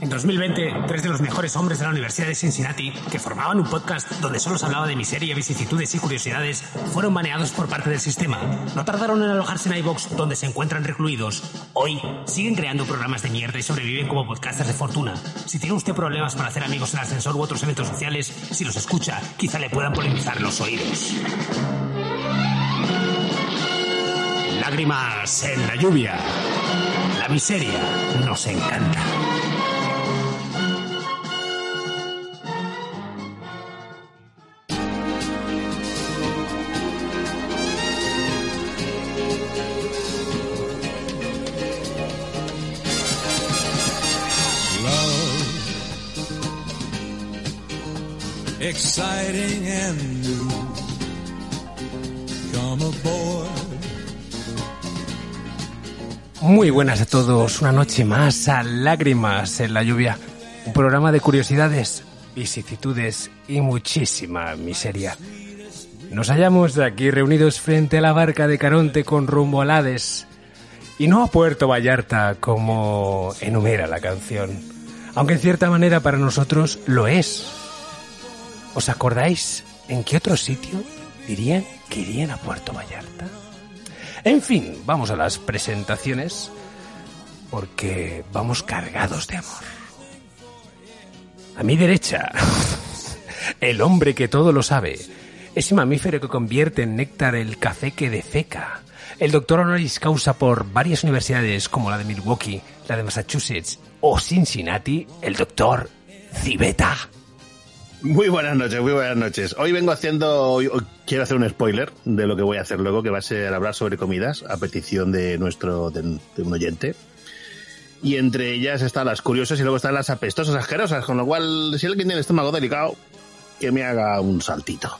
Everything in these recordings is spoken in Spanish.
En 2020, tres de los mejores hombres de la Universidad de Cincinnati, que formaban un podcast donde solo se hablaba de miseria, vicisitudes y curiosidades, fueron baneados por parte del sistema. No tardaron en alojarse en iVox, donde se encuentran recluidos. Hoy siguen creando programas de mierda y sobreviven como podcasters de fortuna. Si tiene usted problemas para hacer amigos en ascensor u otros eventos sociales, si los escucha, quizá le puedan polinizar los oídos. Lágrimas en la lluvia. La miseria nos encanta. Exciting and new. Come aboard. Muy buenas a todos, una noche más a Lágrimas en la lluvia, un programa de curiosidades, vicisitudes y muchísima miseria. Nos hallamos aquí reunidos frente a la barca de Caronte con rumbo a Hades, y no a Puerto Vallarta como enumera la canción, aunque en cierta manera para nosotros lo es. ¿Os acordáis en qué otro sitio dirían que irían a Puerto Vallarta? En fin, vamos a las presentaciones porque vamos cargados de amor. A mi derecha, el hombre que todo lo sabe, ese mamífero que convierte en néctar el café que defeca, el doctor honoris causa por varias universidades como la de Milwaukee, la de Massachusetts o Cincinnati, el doctor Cibeta. Muy buenas noches, muy buenas noches. Hoy vengo haciendo, quiero hacer un spoiler de lo que voy a hacer luego, que va a ser hablar sobre comidas, a petición de nuestro, de, de un oyente. Y entre ellas están las curiosas y luego están las apestosas, asquerosas, con lo cual, si alguien tiene el estómago delicado, que me haga un saltito.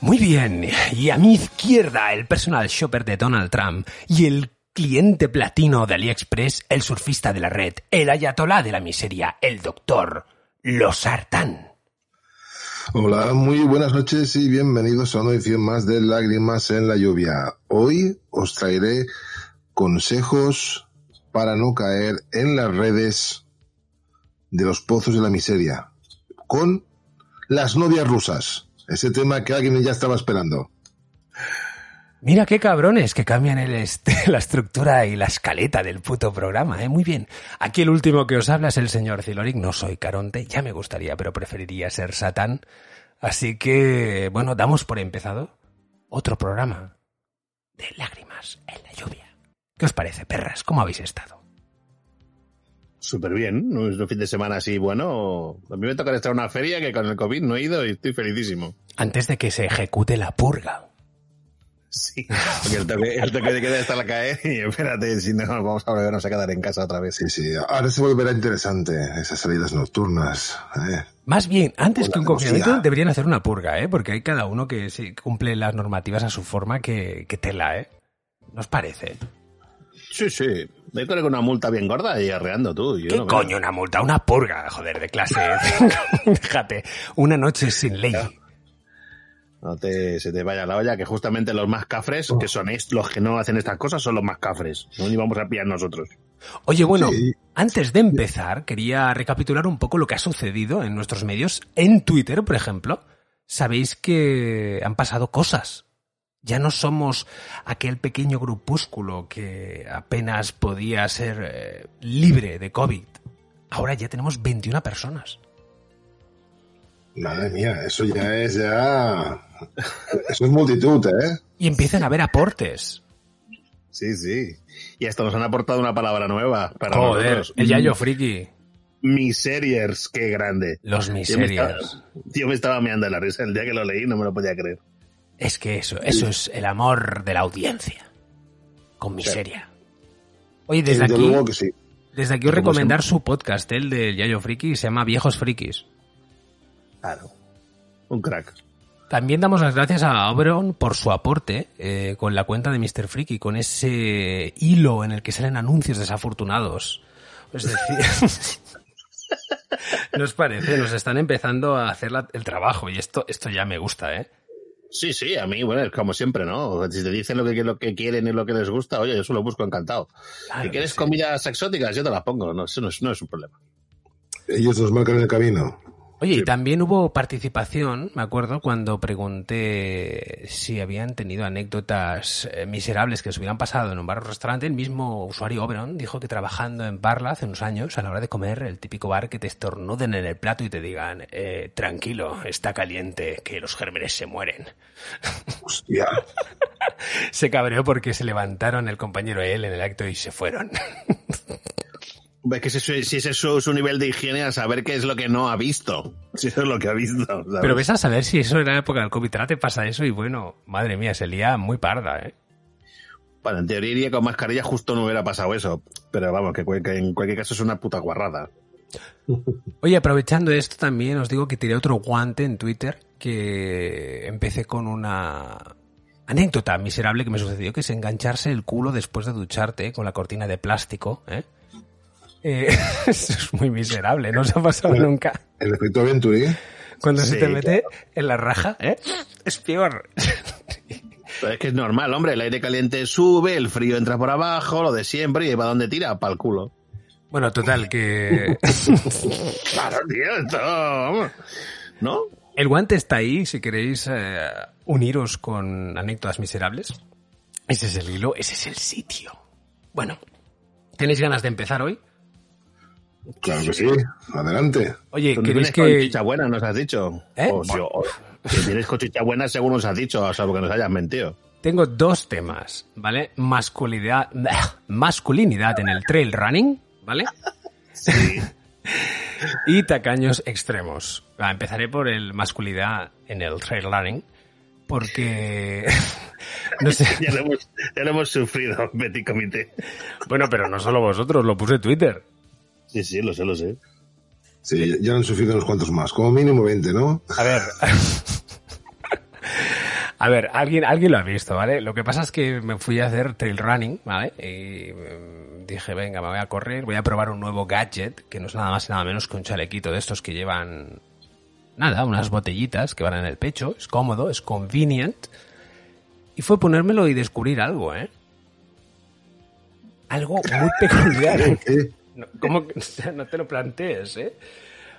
Muy bien, y a mi izquierda el personal shopper de Donald Trump y el cliente platino de AliExpress, el surfista de la red, el ayatolá de la miseria, el doctor Losartán. Hola, muy buenas noches y bienvenidos a una edición más de Lágrimas en la lluvia. Hoy os traeré consejos para no caer en las redes de los pozos de la miseria con las novias rusas. Ese tema que alguien ya estaba esperando. Mira qué cabrones que cambian el este, la estructura y la escaleta del puto programa, ¿eh? Muy bien. Aquí el último que os habla es el señor Ziloric. No soy Caronte, ya me gustaría, pero preferiría ser Satán. Así que, bueno, damos por empezado otro programa de lágrimas en la lluvia. ¿Qué os parece, perras? ¿Cómo habéis estado? Súper bien, ¿no? es un fin de semana así, bueno, a mí me toca estar en una feria que con el COVID no he ido y estoy felicísimo. Antes de que se ejecute la purga. Sí, porque el toque, el toque de queda está a caer y espérate, si no, vamos a volvernos a quedar en casa otra vez. Sí, sí, ahora se volverá interesante esas salidas nocturnas. ¿eh? Más bien, antes que un la confinamiento deberían hacer una purga, ¿eh? Porque hay cada uno que sí, cumple las normativas a su forma que, que tela, ¿eh? ¿Nos parece? Sí, sí, me con una multa bien gorda y arreando tú. Yo ¿Qué no coño una multa? Una purga, joder, de clase. Déjate. Una noche sin ley. No te, se te vaya la olla, que justamente los más cafres, que son los que no hacen estas cosas, son los más cafres. No ni vamos a pillar nosotros. Oye, bueno, Sí. antes de empezar, quería recapitular un poco lo que ha sucedido en nuestros medios. En Twitter, por ejemplo, sabéis que han pasado cosas. Ya no somos aquel pequeño grupúsculo que apenas podía ser eh, libre de COVID. Ahora ya tenemos 21 personas. Madre mía, eso ya es ya... Eso es multitud, ¿eh? Y empiezan a haber aportes. Sí, sí. Y hasta nos han aportado una palabra nueva para Joder, nosotros. el Yayo Friki. Miseriers, qué grande. Los miserias. yo me estaba meando la risa el día que lo leí, no me lo podía creer. Es que eso, eso es el amor de la audiencia. Con miseria. Oye, desde aquí, luego que sí. desde aquí os recomendar su podcast, el del Yayo Friki, se llama Viejos Frikis. Claro. Un crack. También damos las gracias a Oberon por su aporte eh, con la cuenta de Mr. Friki, con ese hilo en el que salen anuncios desafortunados. Es decir, nos parece, nos están empezando a hacer la- el trabajo y esto, esto ya me gusta, ¿eh? Sí, sí, a mí, bueno, es como siempre, ¿no? Si te dicen lo que, lo que quieren y lo que les gusta, oye, yo se lo busco encantado. Claro si quieres sí. comidas exóticas, yo te las pongo, no, eso no es, no es un problema. Ellos nos marcan el camino. Oye, y también hubo participación, me acuerdo, cuando pregunté si habían tenido anécdotas eh, miserables que les hubieran pasado en un bar o restaurante. El mismo usuario Oberon dijo que trabajando en Barla hace unos años, a la hora de comer, el típico bar que te estornuden en el plato y te digan, eh, tranquilo, está caliente, que los gérmenes se mueren. Hostia. se cabreó porque se levantaron el compañero y él en el acto y se fueron. Es que si, si ese es su, su nivel de higiene, a saber qué es lo que no ha visto. Si eso es lo que ha visto. ¿sabes? Pero ves a saber si eso era la época del COVID. Te pasa eso y bueno, madre mía, se lía muy parda, ¿eh? Bueno, en teoría iría con mascarilla justo no hubiera pasado eso. Pero vamos, que, que en cualquier caso es una puta guarrada. Oye, aprovechando esto también os digo que tiré otro guante en Twitter que empecé con una anécdota miserable que me sucedió, que es engancharse el culo después de ducharte ¿eh? con la cortina de plástico, ¿eh? Eh, eso es muy miserable, no se ha pasado nunca. El efecto Venturi. Cuando se te mete en la raja, ¿eh? Es peor. Pero es que es normal, hombre. El aire caliente sube, el frío entra por abajo, lo de siempre, y ¿para dónde tira? Para el culo. Bueno, total, que Claro, tío, esto. ¿No? el guante está ahí si queréis eh, uniros con anécdotas miserables. Ese es el hilo, ese es el sitio. Bueno, ¿tenéis ganas de empezar hoy? Claro que sí. Adelante. Oye, Tú ¿queréis vienes con que... chicha buena, nos has dicho. ¿Eh? O, si- o- que vienes con chicha buena según nos has dicho, salvo que nos hayas mentido. Tengo dos temas, ¿vale? Masculinidad, masculinidad en el trail running, ¿vale? y tacaños extremos. Va, empezaré por el masculinidad en el trail running, porque... no sé. Ya lo hemos, ya lo hemos sufrido, Betty Comité. Bueno, pero no solo vosotros, lo puse en Twitter. Sí, sí, lo sé, lo sé. Sí, ya han sufrido unos cuantos más. Como mínimo 20, ¿no? A ver. A ver, alguien, alguien lo ha visto, ¿vale? Lo que pasa es que me fui a hacer trail running, ¿vale? Y mm, dije, venga, me voy a correr, voy a probar un nuevo gadget, que no es nada más y nada menos que un chalequito de estos que llevan, nada, unas botellitas que van en el pecho, es cómodo, es convenient. Y fue ponérmelo y descubrir algo, ¿eh? Algo muy peculiar. ¿Qué? No, ¿Cómo no te lo plantees, eh?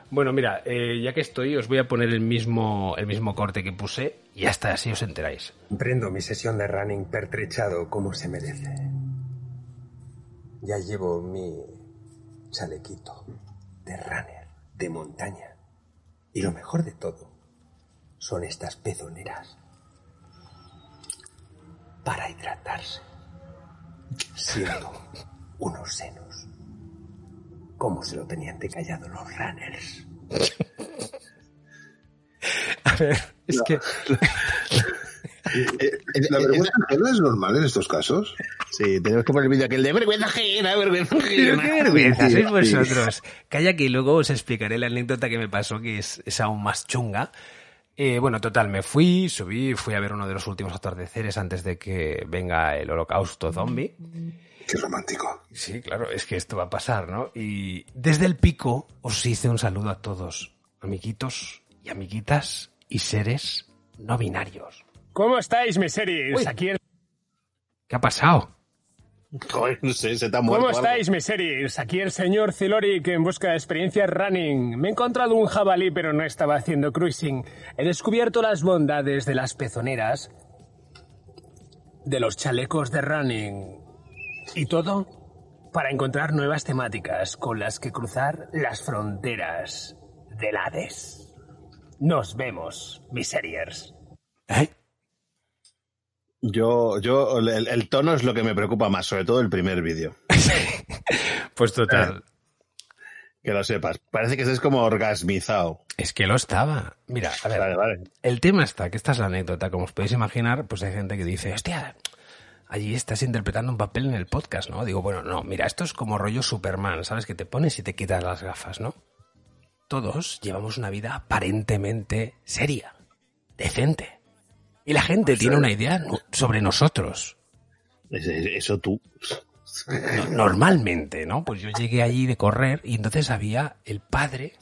Bueno, mira, eh, ya que estoy, os voy a poner el mismo, el mismo corte que puse y hasta así os enteráis. Prendo mi sesión de running pertrechado como se merece. Ya llevo mi chalequito de runner, de montaña. Y lo mejor de todo son estas pezoneras para hidratarse, siendo unos senos. Como se lo tenían de callado los runners. A ver, es que... ¿La vergüenza ajena es normal en estos casos? Sí, tenemos que poner el vídeo aquel de vergüenza ajena, vergüenza ajena. qué vergüenza sois sí. vosotros. Calla que luego os explicaré la anécdota que me pasó, que es, es aún más chunga. Eh, bueno, total, me fui, subí, fui a ver uno de los últimos atardeceres antes de que venga el holocausto zombie. Qué romántico. Sí, claro, es que esto va a pasar, ¿no? Y desde el pico os hice un saludo a todos, amiguitos y amiguitas y seres no binarios. ¿Cómo estáis, mis series? Uy. Aquí el- ¿Qué ha pasado? Joder, no sé, se te ha muerto. ¿Cómo algo. estáis, mis series? Aquí el señor Ziloric en busca de experiencias running. Me he encontrado un jabalí, pero no estaba haciendo cruising. He descubierto las bondades de las pezoneras, de los chalecos de running y todo para encontrar nuevas temáticas con las que cruzar las fronteras del Hades. Nos vemos, mis series. ¿Eh? Yo, yo, el, el tono es lo que me preocupa más, sobre todo el primer vídeo. Pues total. Que lo sepas. Parece que estés como orgasmizado. Es que lo estaba. Mira, a ver, Vale, vale. el tema está, que esta es la anécdota, como os podéis imaginar, pues hay gente que dice, hostia, allí estás interpretando un papel en el podcast, ¿no? Digo, bueno, no, mira, esto es como rollo Superman, ¿sabes? Que te pones y te quitas las gafas, ¿no? Todos llevamos una vida aparentemente seria, decente. Y la gente tiene una idea sobre nosotros. Es- es- Eso tú. No- normalmente, ¿no? Pues yo llegué allí de correr y entonces había el padre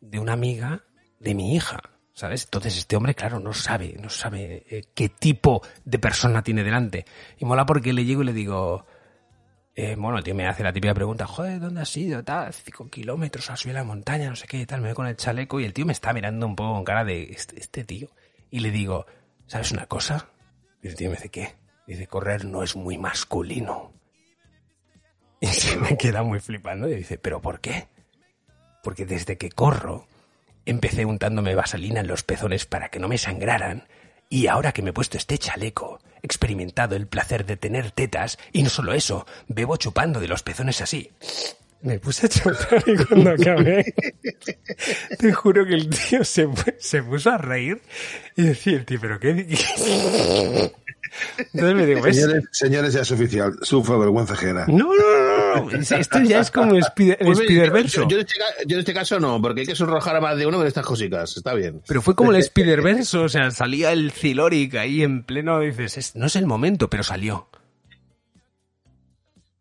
de una amiga de mi hija, ¿sabes? Entonces este hombre, claro, no sabe, no sabe eh, qué tipo de persona tiene delante. Y mola porque le llego y le digo, Eh, bueno, el tío me hace la típica pregunta, joder, ¿dónde has ido? Tal, cinco kilómetros a subir la montaña, no sé qué, tal, me voy con el chaleco y el tío me está mirando un poco con cara de este, este tío. Y le digo, ¿sabes una cosa? Y el tío me dice, ¿qué? Dice, correr no es muy masculino. Y se me queda muy flipando y dice, ¿pero por qué? Porque desde que corro, empecé untándome vaselina en los pezones para que no me sangraran. Y ahora que me he puesto este chaleco, he experimentado el placer de tener tetas y no solo eso, bebo chupando de los pezones así. Me puse a chupar y cuando acabé, te juro que el tío se, se puso a reír y decía el tío, ¿pero qué? di-?" Entonces me digo, ¿ves? Señores, señores, ya es oficial. Sufro vergüenza ajena. No, no, no, no. Esto ya es como el, Pues, Spider-Verso. Yo, yo en este, yo en este caso no, porque hay que sonrojar a más de uno con estas cositas. Está bien. Pero fue como el Spider-Verso, o sea, salía el Ziloric ahí en pleno, dices, "Es- no es el momento, pero salió.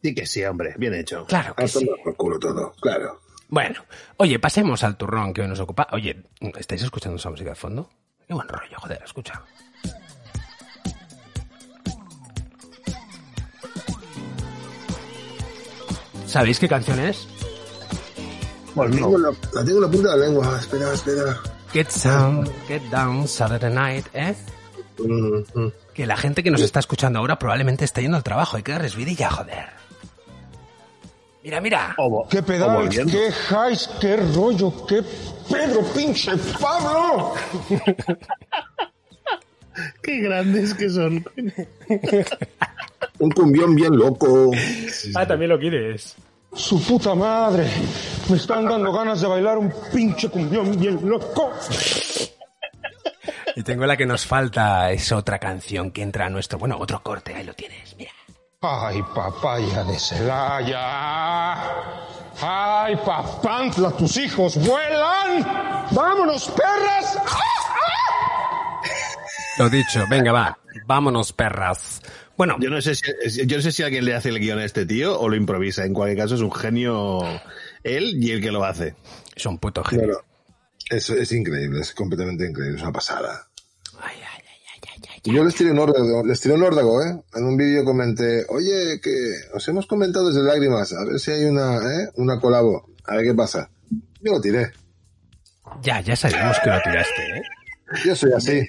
Sí que sí, hombre. Bien hecho. Claro que sí. por culo todo, claro. Bueno, oye, pasemos al turrón que hoy nos ocupa. Oye, ¿estáis escuchando esa música de fondo? Qué buen rollo, joder, escucha. ¿Sabéis qué canción es? Tengo, en la, la tengo en la punta de la lengua. Espera, espera. Get Down, Get Down, Saturday Night, ¿eh? Mm, mm. Que la gente que nos está escuchando ahora probablemente está yendo al trabajo. Hay que darles vidilla, joder. Mira, mira. O vo- ¿Qué pedal? ¿Qué highs? ¿Qué rollo? ¿Qué Pedro pinche Pablo? Qué grandes que son. Un cumbión bien loco. Ah, también lo quieres. Su puta madre. Me están dando ganas de bailar un pinche cumbión bien loco. Y tengo la que nos falta, es otra canción que entra a nuestro... Bueno, otro corte, ahí lo tienes, mira. Ay, papaya de Celaya. Ay, papantla, tus hijos vuelan. Vámonos, perras. Lo dicho, venga, va. Vámonos, perras. Bueno, Yo no sé si yo no sé si alguien le hace el guion a este tío o lo improvisa. En cualquier caso es un genio él y el que lo hace. es un puto genio. Claro. Eso es increíble, es completamente increíble, es una pasada. Ay, ay, ay, ay, ay, ay. Y Yo les tiré un órdago, les tiré un órdago, ¿eh? En un vídeo comenté, oye, que os hemos comentado desde lágrimas, a ver si hay una, ¿eh? Una colabo, a ver qué pasa. Yo lo tiré. Ya, ya sabemos que lo tiraste, ¿eh? Yo soy así.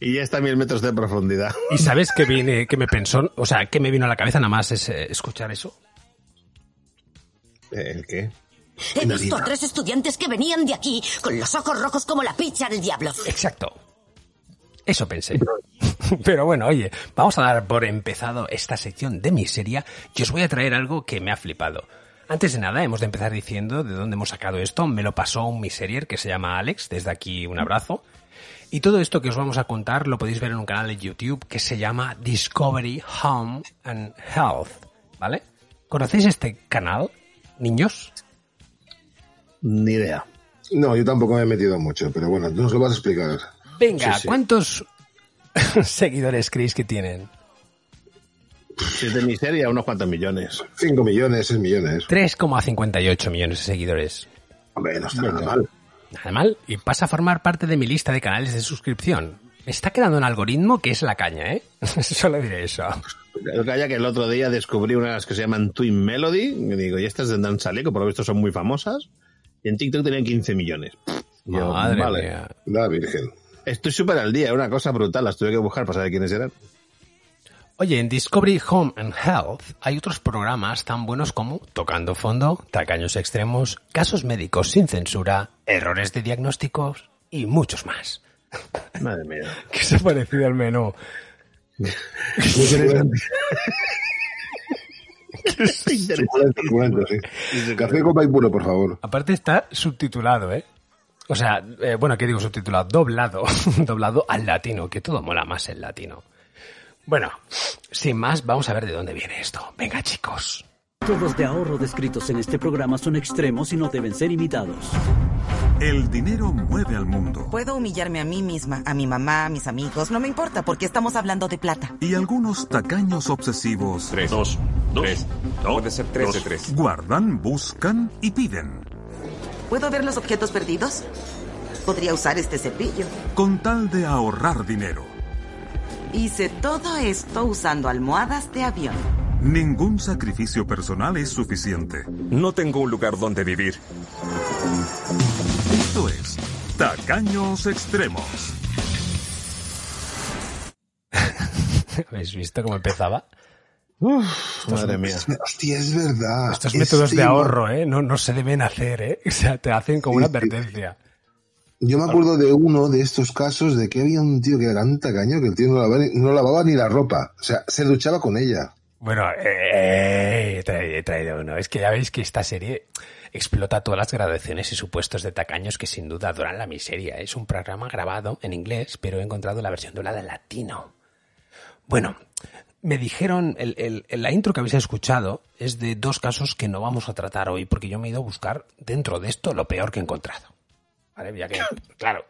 Y ya está a mil metros de profundidad. ¿Y sabes qué viene, qué me pensó? O sea, ¿qué me vino a la cabeza nada más es eh, escuchar eso? Eh, ¿El qué? He visto a tres estudiantes que venían de aquí con los ojos rojos como la picha del diablo. Exacto. Eso pensé. Pero bueno, oye, vamos a dar por empezado esta sección de miseria y os voy a traer algo que me ha flipado. Antes de nada, hemos de empezar diciendo de dónde hemos sacado esto. Me lo pasó un miserier que se llama Alex, desde aquí un abrazo. Y todo esto que os vamos a contar lo podéis ver en un canal de YouTube que se llama Discovery Home and Health, ¿vale? ¿Conocéis este canal, niños? Ni idea. No, yo tampoco me he metido mucho, pero bueno, tú nos lo vas a explicar. Venga, Sí, sí. ¿cuántos seguidores creéis que tienen? Si es de miseria, unos cuantos millones. 5 millones, 6 millones. 3,58 millones de seguidores. Hombre, no está nada mal. Nada mal. Y pasa a formar parte de mi lista de canales de suscripción. Me está quedando un algoritmo que es la caña, ¿eh? Solo diré eso. Que haya que el otro día descubrí unas que se llaman Twin Melody. Y digo, y estas tendrán chaleco, por lo visto son muy famosas. Y en TikTok tenían 15 millones. Yo, Madre vale. mía. La Virgen. Estoy súper al día, una cosa brutal. Las tuve que buscar para saber quiénes eran. Oye, en Discovery Home and Health hay otros programas tan buenos como Tocando Fondo, Tacaños Extremos, Casos Médicos sin Censura, Errores de Diagnósticos y muchos más. Madre mía. ¿Qué se ha parecido al menú? Café con país puro, por favor. Aparte está subtitulado, ¿eh? O sea, eh, bueno, ¿qué digo subtitulado? Doblado. Doblado al latino, que todo mola más el latino. Bueno, sin más, vamos a ver de dónde viene esto. Venga, chicos. Métodos de ahorro descritos en este programa son extremos y no deben ser imitados. El dinero mueve al mundo Puedo humillarme a mí misma, a mi mamá, a mis amigos, no me importa porque estamos hablando de plata. y algunos tacaños obsesivos Tres. Dos. Tres. Puede ser tres de tres. guardan, buscan y piden, ¿Puedo ver los objetos perdidos? Podría usar este cepillo. con tal de ahorrar dinero. Hice todo esto usando almohadas de avión. Ningún sacrificio personal es suficiente. No tengo un lugar donde vivir. Esto es Tacaños Extremos. ¿Habéis visto cómo empezaba? Madre mía. Hostia, es verdad. Estos métodos de ahorro, ¿eh? No, no se deben hacer, ¿eh? O sea, te hacen como una Sí, sí. advertencia. Yo me acuerdo de uno de estos casos de que había un tío que era tan tacaño que el tío no lavaba, ni- no lavaba ni la ropa. O sea, se duchaba con ella. Bueno, eh, he traído, he traído uno. Es que ya veis que esta serie explota todas las gradaciones y supuestos de tacaños que sin duda adoran la miseria. Es un programa grabado en inglés, pero he encontrado la versión doblada en latino. Bueno, me dijeron, el- la intro que habéis escuchado es de dos casos que no vamos a tratar hoy, porque yo me he ido a buscar dentro de esto lo peor que he encontrado. ¿Vale? Ya que, claro.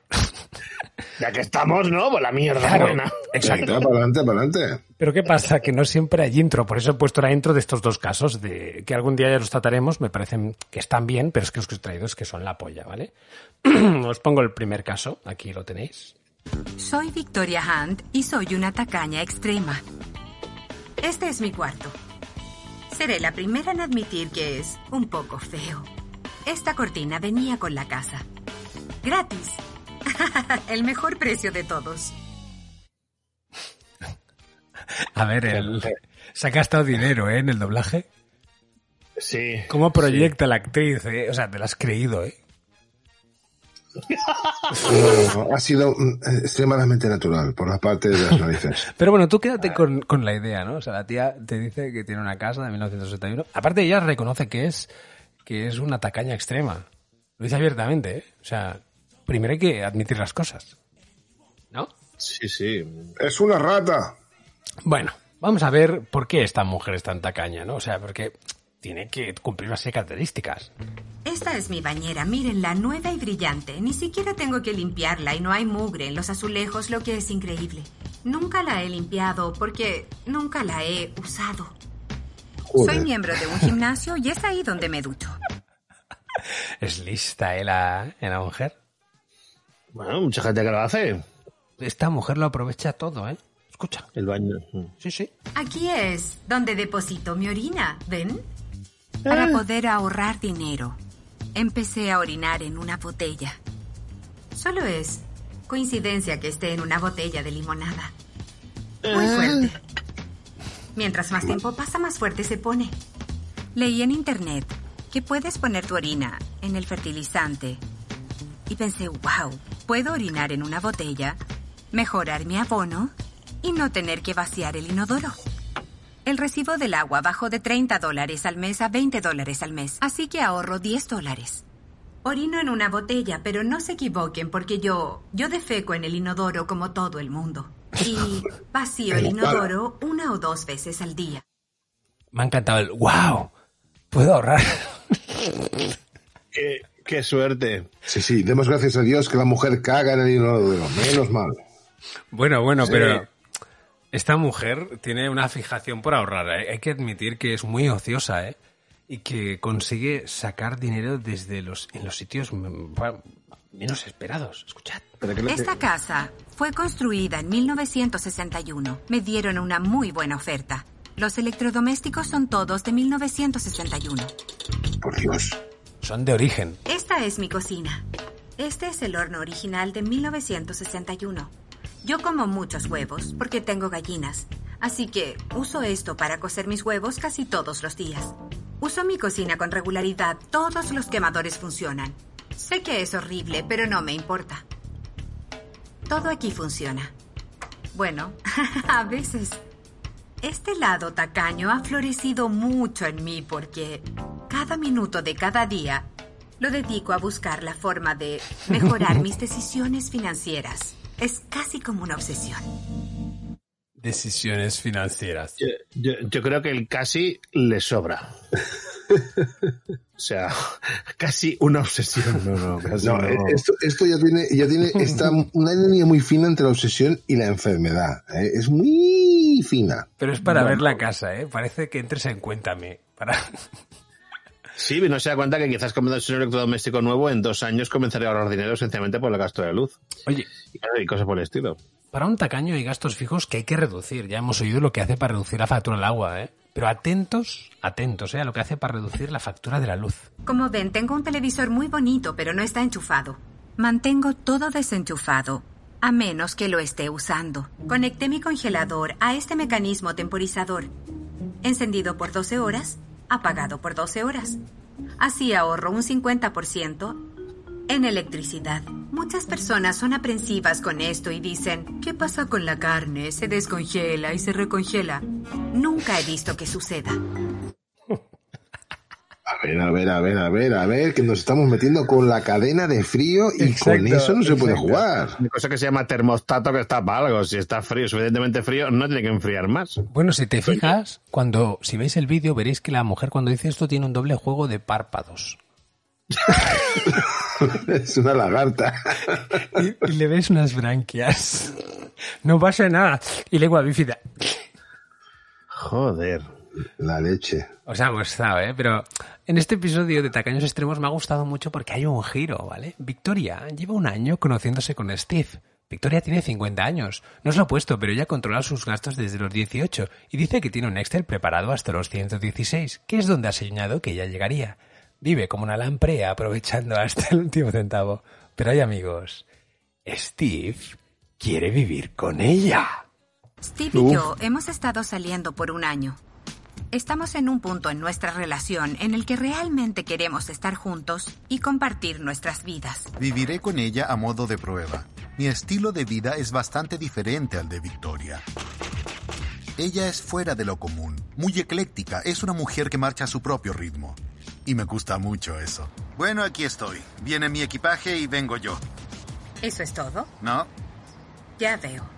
Ya que estamos, ¿no? Pues la mierda Claro, buena. exacto. Para adelante, para adelante. Pero ¿qué pasa? Que no siempre hay intro, por eso he puesto la intro de estos dos casos, de que algún día ya los trataremos, me parecen que están bien, pero es que los que os he traído es que son la polla, ¿vale? os pongo el primer caso, aquí lo tenéis. Soy Victoria Hunt y soy una tacaña extrema. Este es mi cuarto. Seré la primera en admitir que es un poco feo. Esta cortina venía con la casa. Gratis. El mejor precio de todos. A ver, el... se ha gastado dinero, ¿eh? En el doblaje. Sí. ¿Cómo proyecta la actriz? eh? O sea, te la has creído, ¿eh? No, no, ha sido mm, extremadamente natural por la parte de las narices. Pero bueno, tú quédate con, con la idea, ¿no? O sea, la tía te dice que tiene una casa de 1961. Aparte, ella reconoce que es, que es una tacaña extrema. Lo dice abiertamente, ¿eh? O sea, primero hay que admitir las cosas. ¿No? Sí, sí. Es una rata. Bueno, vamos a ver por qué esta mujer es tan tacaña, ¿no? O sea, porque tiene que cumplir una serie de características. Esta es mi bañera, mírenla, nueva y brillante. Ni siquiera tengo que limpiarla y no hay mugre en los azulejos, lo que es increíble. Nunca la he limpiado porque nunca la he usado. Joder. Soy miembro de un gimnasio y es ahí donde me ducho. Es lista, ¿eh? La, ¿eh, la mujer. Bueno, mucha gente que lo hace. Esta mujer lo aprovecha todo, ¿eh? Escucha. El baño. Sí, sí. Aquí es donde deposito mi orina, ¿ven? Para poder ahorrar dinero, empecé a orinar en una botella. Solo es coincidencia que esté en una botella de limonada. Muy fuerte. Mientras más tiempo pasa, más fuerte se pone. Leí en internet que puedes poner tu orina en el fertilizante. Y pensé, wow, puedo orinar en una botella, mejorar mi abono y no tener que vaciar el inodoro. El recibo del agua bajó de 30 dólares al mes a 20 dólares al mes, así que ahorro 10 dólares. Orino en una botella, pero no se equivoquen porque yo, yo defeco en el inodoro como todo el mundo. Y vacío el inodoro una o dos veces al día. Me ha encantado el wow. Puedo ahorrar. Qué, qué suerte. Sí, sí, demos gracias a Dios que la mujer caga en el inodoro. Menos mal. Bueno, bueno, Sí. pero esta mujer tiene una fijación por ahorrar. ¿eh? Hay que admitir que es muy ociosa, ¿eh? Y que consigue sacar dinero desde los en los sitios mm, menos esperados. Escuchad. Esta casa fue construida en 1961. Me dieron una muy buena oferta. Los electrodomésticos son todos de 1961. Por Dios. De origen. Esta es mi cocina. Este es el horno original de 1961. Yo como muchos huevos porque tengo gallinas, así que uso esto para cocer mis huevos casi todos los días. Uso mi cocina con regularidad, todos los quemadores funcionan. Sé que es horrible, pero no me importa. Todo aquí funciona. Bueno, a veces. Este lado tacaño ha florecido mucho en mí porque cada minuto de cada día lo dedico a buscar la forma de mejorar mis decisiones financieras. Es casi como una obsesión. Decisiones financieras. Yo, yo- yo creo que el casi le sobra. o sea, casi una obsesión. No, no, casi No, no. eh, Esto, esto ya tiene, ya tiene está una línea muy fina entre la obsesión y la enfermedad. ¿eh? Es muy fina. Pero es para Bueno. ver la casa, ¿eh? Parece que entres en Cuéntame. Para... Sí, no se da cuenta que quizás comprando un electrodoméstico nuevo en dos años comenzaré a ahorrar dinero sencillamente por el gasto de luz. Oye, Y, y cosas por el estilo. para un tacaño hay gastos fijos que hay que reducir. Ya hemos oído lo que hace para reducir la factura del agua, ¿eh? Pero atentos, atentos ¿eh? a lo que hace para reducir la factura de la luz. Como ven, tengo un televisor muy bonito, pero no está enchufado. Mantengo todo desenchufado, a menos que lo esté usando. Conecté mi congelador a este mecanismo temporizador. Encendido por 12 horas, apagado por 12 horas. Así ahorro un 50% en electricidad. Muchas personas son aprensivas con esto y dicen, ¿qué pasa con la carne? Se descongela y se recongela. Nunca he visto que suceda. A ver, a ver, a ver, a ver, a ver, que nos estamos metiendo con la cadena de frío y Exacto, con eso no se puede exacto. jugar. Una cosa que se llama termostato que está para algo. Si está frío, suficientemente frío, no tiene que enfriar más. Bueno, si te fijas, cuando si veis el vídeo veréis que la mujer cuando dice esto tiene un doble juego de párpados. es una lagarta. Y, y le ves unas branquias. No pasa nada. Y lengua bífida. Joder. La leche. Os ha gustado, ¿eh? Pero en este episodio de Tacaños Extremos me ha gustado mucho porque hay un giro, ¿vale? Victoria lleva un año conociéndose con Steve. Victoria tiene 50 años. No se lo ha puesto, pero ella controla sus gastos desde los 18 y dice que tiene un Excel preparado hasta los 116, que es donde ha señalado que ella llegaría. Vive como una lamprea aprovechando hasta el último centavo. Pero hay amigos. Steve quiere vivir con ella. Steve y yo hemos estado saliendo por un año. Estamos en un punto en nuestra relación en el que realmente queremos estar juntos y compartir nuestras vidas. Viviré con ella a modo de prueba. Mi estilo de vida es bastante diferente al de Victoria. Ella es fuera de lo común, muy ecléctica, es una mujer que marcha a su propio ritmo. Y me gusta mucho eso. Bueno, aquí estoy. Viene mi equipaje y vengo yo. ¿Eso es todo? ¿No? Ya veo.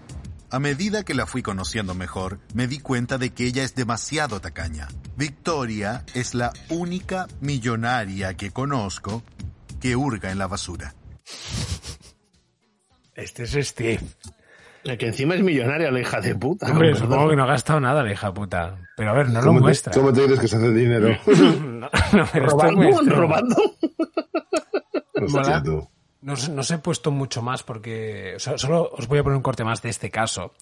A medida que la fui conociendo mejor, me di cuenta de que ella es demasiado tacaña. Victoria es la única millonaria que conozco que hurga en la basura. Este es Steve. El que encima es millonaria, la hija de puta. Hombre, supongo que no ha gastado nada la hija puta. Pero a ver, no lo ¿Cómo te- muestra. ¿Cómo te crees que se hace dinero? no, no, pero esto es muy ¿Robando? ¿Robando? Hostia, tú. No, os- no os he puesto mucho más porque o sea, solo os voy a poner un corte más de este caso.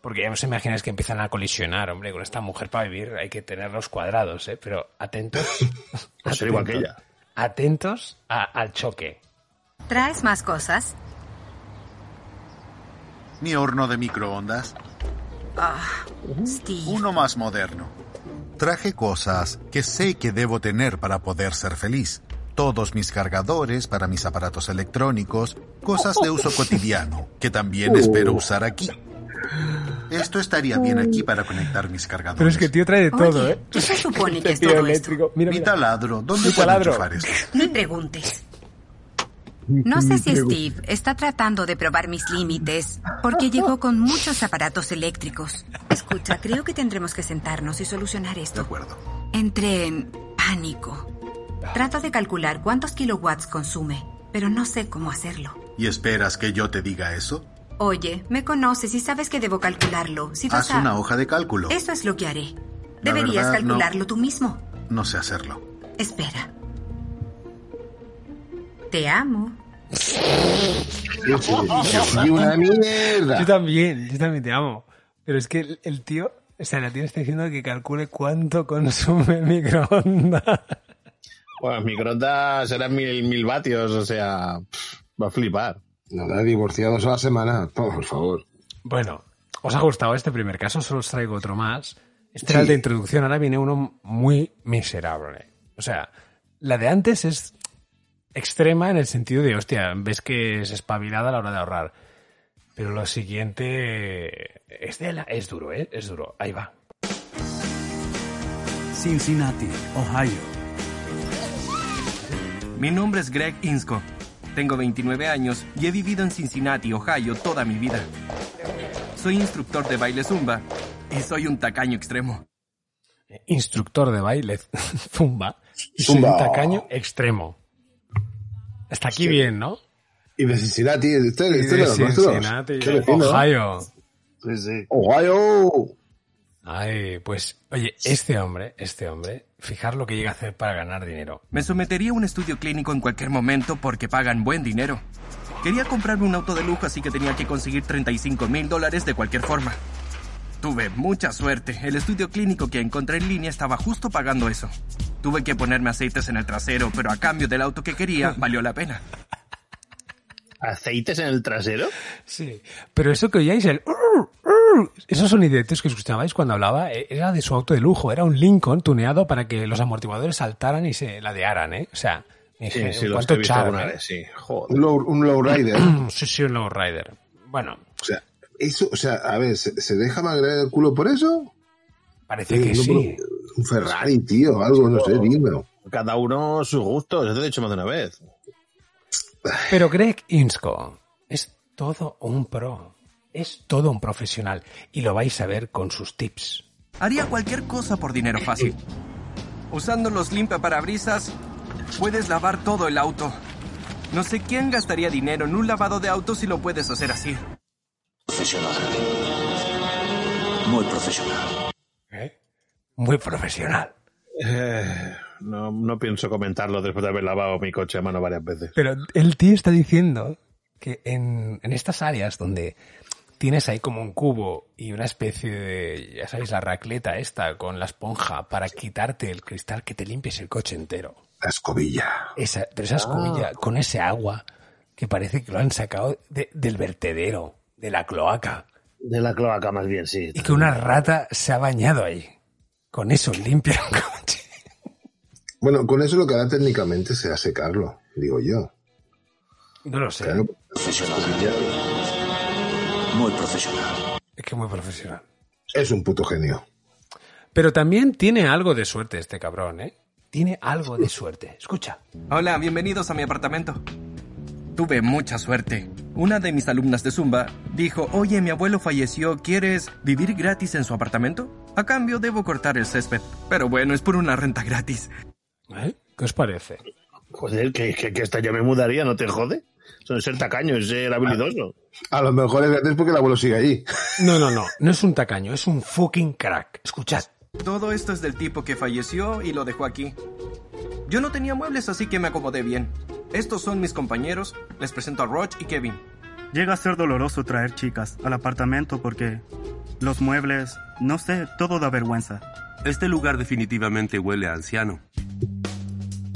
Porque ya os imagináis que empiezan a colisionar, hombre, con esta mujer para vivir hay que tenerlos cuadrados, ¿eh? Pero atentos. Pues ser igual que ella. Atentos a- al choque. ¿Traes más cosas? Mi horno de microondas. Ah, Steve. Uno más moderno. Traje cosas que sé que debo tener para poder ser feliz. Todos mis cargadores para mis aparatos electrónicos, cosas de uso cotidiano, que también espero usar aquí. Esto estaría bien aquí para conectar mis cargadores. Pero es que el tío trae de todo, Oye, ¿eh? ¿qué se supone que es todo esto? eléctrico. Mira, Mi taladro, ¿dónde Mi puedo taladro. enchufar esto? Ni preguntes. No sé si Steve está tratando de probar mis límites porque llegó con muchos aparatos eléctricos. Escucha, creo que tendremos que sentarnos y solucionar De esto. acuerdo. Entré en pánico. Trato de calcular cuántos kilowatts consume, pero no sé cómo hacerlo. ¿Y esperas que yo te diga eso? Oye, me conoces y sabes que debo calcularlo. Si vas Haz a... una hoja de cálculo. Eso es lo que haré. La Deberías verdad, no. calcularlo tú mismo. No sé hacerlo. Espera. Te amo. Y una mierda. Yo también, yo también te amo. Pero es que el, el tío, o sea, la tía está diciendo que calcule cuánto consume el microondas. Bueno, microondas serán mil, mil vatios, o sea, pff, va a flipar. Nada, divorciados a la semana. Por favor. Bueno, ¿os ha gustado este primer caso? Solo os traigo otro más. Este era el de introducción, ahora viene uno muy miserable. O sea, la de antes es extrema en el sentido de, hostia, ves que es espabilada a la hora de ahorrar. Pero lo siguiente es, de la- es duro, ¿eh? Es duro. Ahí va. Cincinnati, Ohio. Mi nombre es Greg Insco. Tengo 29 años y he vivido en Cincinnati, Ohio, toda mi vida. Soy instructor de baile zumba y soy un tacaño extremo. Instructor de baile, zumba. Y soy un tacaño extremo. Hasta aquí bien, ¿no? Y de Cincinnati, este, Y este de de. Cincinnati. Ohio. Sí, sí. Ohio. Ay, pues, oye, este hombre, este hombre, fijar lo que llega a hacer para ganar dinero. Me sometería a un estudio clínico en cualquier momento porque pagan buen dinero. Quería comprarme un auto de lujo, así que tenía que conseguir 35 mil dólares de cualquier forma. Tuve mucha suerte. El estudio clínico que encontré en línea estaba justo pagando eso. Tuve que ponerme aceites en el trasero, pero a cambio del auto que quería, valió la pena. ¿Aceites en el trasero? Sí. Pero eso que oíais, el... Esos sonidetes que escuchabais cuando hablaba, eh, era de su auto de lujo. Era un Lincoln tuneado para que los amortiguadores saltaran y se ladearan, ¿eh? O sea, dije, Sí, sí, ¿cuánto charme, eh? vez, sí. Joder. Un low, un lowrider. Sí, sí, un lowrider. Bueno, O sea, eso, o sea, a ver, ¿se, se deja magrear el culo por eso? parece que no, sí. Un Ferrari, tío, algo, no sé, dime. Cada uno sus gustos, eso te lo he dicho más de una vez. Pero Greg Insco es todo un pro. Es todo un profesional. Y lo vais a ver con sus tips. Haría cualquier cosa por dinero fácil. Usando los limpiaparabrisas, puedes lavar todo el auto. No sé quién gastaría dinero en un lavado de auto si lo puedes hacer así. Profesional. Muy profesional. Muy profesional. Eh, no, no pienso comentarlo después de haber lavado mi coche a mano varias veces. Pero el tío está diciendo que en, en estas áreas donde tienes ahí como un cubo y una especie de, ya sabéis, la racleta esta con la esponja para quitarte el cristal que te limpies el coche entero. La escobilla. Esa, pero esa escobilla con ese agua que parece que lo han sacado de- del vertedero, de la cloaca. De la cloaca más bien, sí. Y que una rata se ha bañado ahí. Con eso limpia un coche. Bueno, con eso lo que hará técnicamente será secarlo, digo yo. No lo sé. Claro, Profesional. Muy profesional. Es que muy profesional. es un puto genio. Pero también tiene algo de suerte este cabrón, ¿eh? Tiene algo de suerte. Escucha. Hola, bienvenidos a mi apartamento. Tuve mucha suerte. Una de mis alumnas de Zumba dijo, oye, mi abuelo falleció, ¿quieres vivir gratis en su apartamento? A cambio debo cortar el césped. Pero bueno, es por una renta gratis. ¿Eh? ¿Qué os parece? Joder, que, que, que hasta yo me mudaría, ¿no te jode? Eso es ser tacaño, es ser habilidoso. A lo mejor es gratis porque el abuelo sigue allí. No, no, no. No es un tacaño, es un fucking crack. Escuchad. Todo esto es del tipo que falleció y lo dejó aquí. Yo no tenía muebles, así que me acomodé bien. Estos son mis compañeros. Les presento a Roach y Kevin. Llega a ser doloroso traer chicas al apartamento porque los muebles, no sé, todo da vergüenza. Este lugar definitivamente huele a anciano.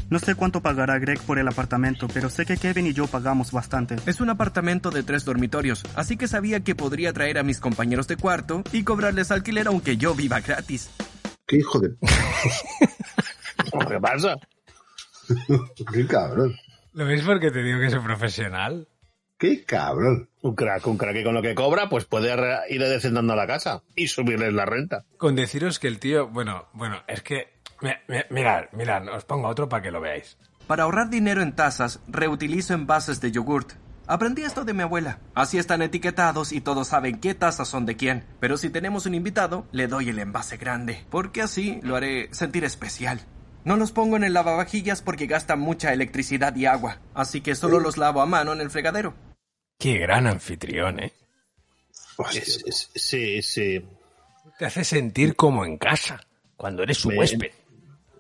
No sé cuánto pagará Greg por el apartamento, pero sé que Kevin y yo pagamos bastante. Es un apartamento de tres dormitorios, así que sabía que podría traer a mis compañeros de cuarto y cobrarles alquiler aunque yo viva gratis. ¿Qué hijo de... ¿Qué pasa? Qué cabrón. ¿Lo veis porque te digo que es un profesional? Qué cabrón. Un crack, un crack que con lo que cobra, pues puede ir descendando a la casa y subirles la renta. Con deciros que el tío, bueno, bueno, es que, mi- mi- mirad, mirad, os pongo otro para que lo veáis. Para ahorrar dinero en tazas, reutilizo envases de yogurt. Aprendí esto de mi abuela. Así están etiquetados y todos saben qué tazas son de quién. Pero si tenemos un invitado, le doy el envase grande, porque así lo haré sentir especial. No los pongo en el lavavajillas porque gastan mucha electricidad y agua, así que solo los lavo a mano en el fregadero. Qué gran anfitrión, ¿eh? Es- es- sí, sí. Te hace sentir como en casa, cuando eres su Me- huésped.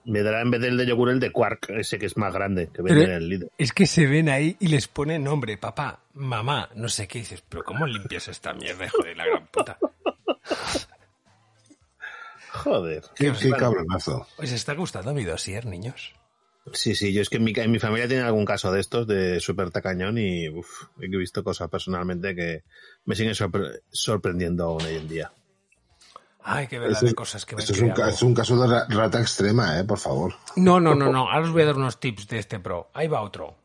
Me dará en vez del de yogur el de Quark, ese que es más grande, que Pero vende en el Lidl. es que se ven ahí y les pone nombre, papá, mamá, no sé qué dices, pero ¿cómo limpias esta mierda, hijo de la gran puta? Joder. Qué, qué Bueno, cabronazo. ¿Os está gustando mi dossier, niños? Sí, sí, yo es que en mi, en mi familia tiene algún caso de estos de súper tacañón y uf, he visto cosas personalmente que me siguen sorpre- sorprendiendo aún hoy en día. Ay, qué verdad de cosas que me esto es un, es un caso de ra- rata extrema, eh, por favor. No, no, no, no, ahora os voy a dar unos tips de este pro. Ahí va otro.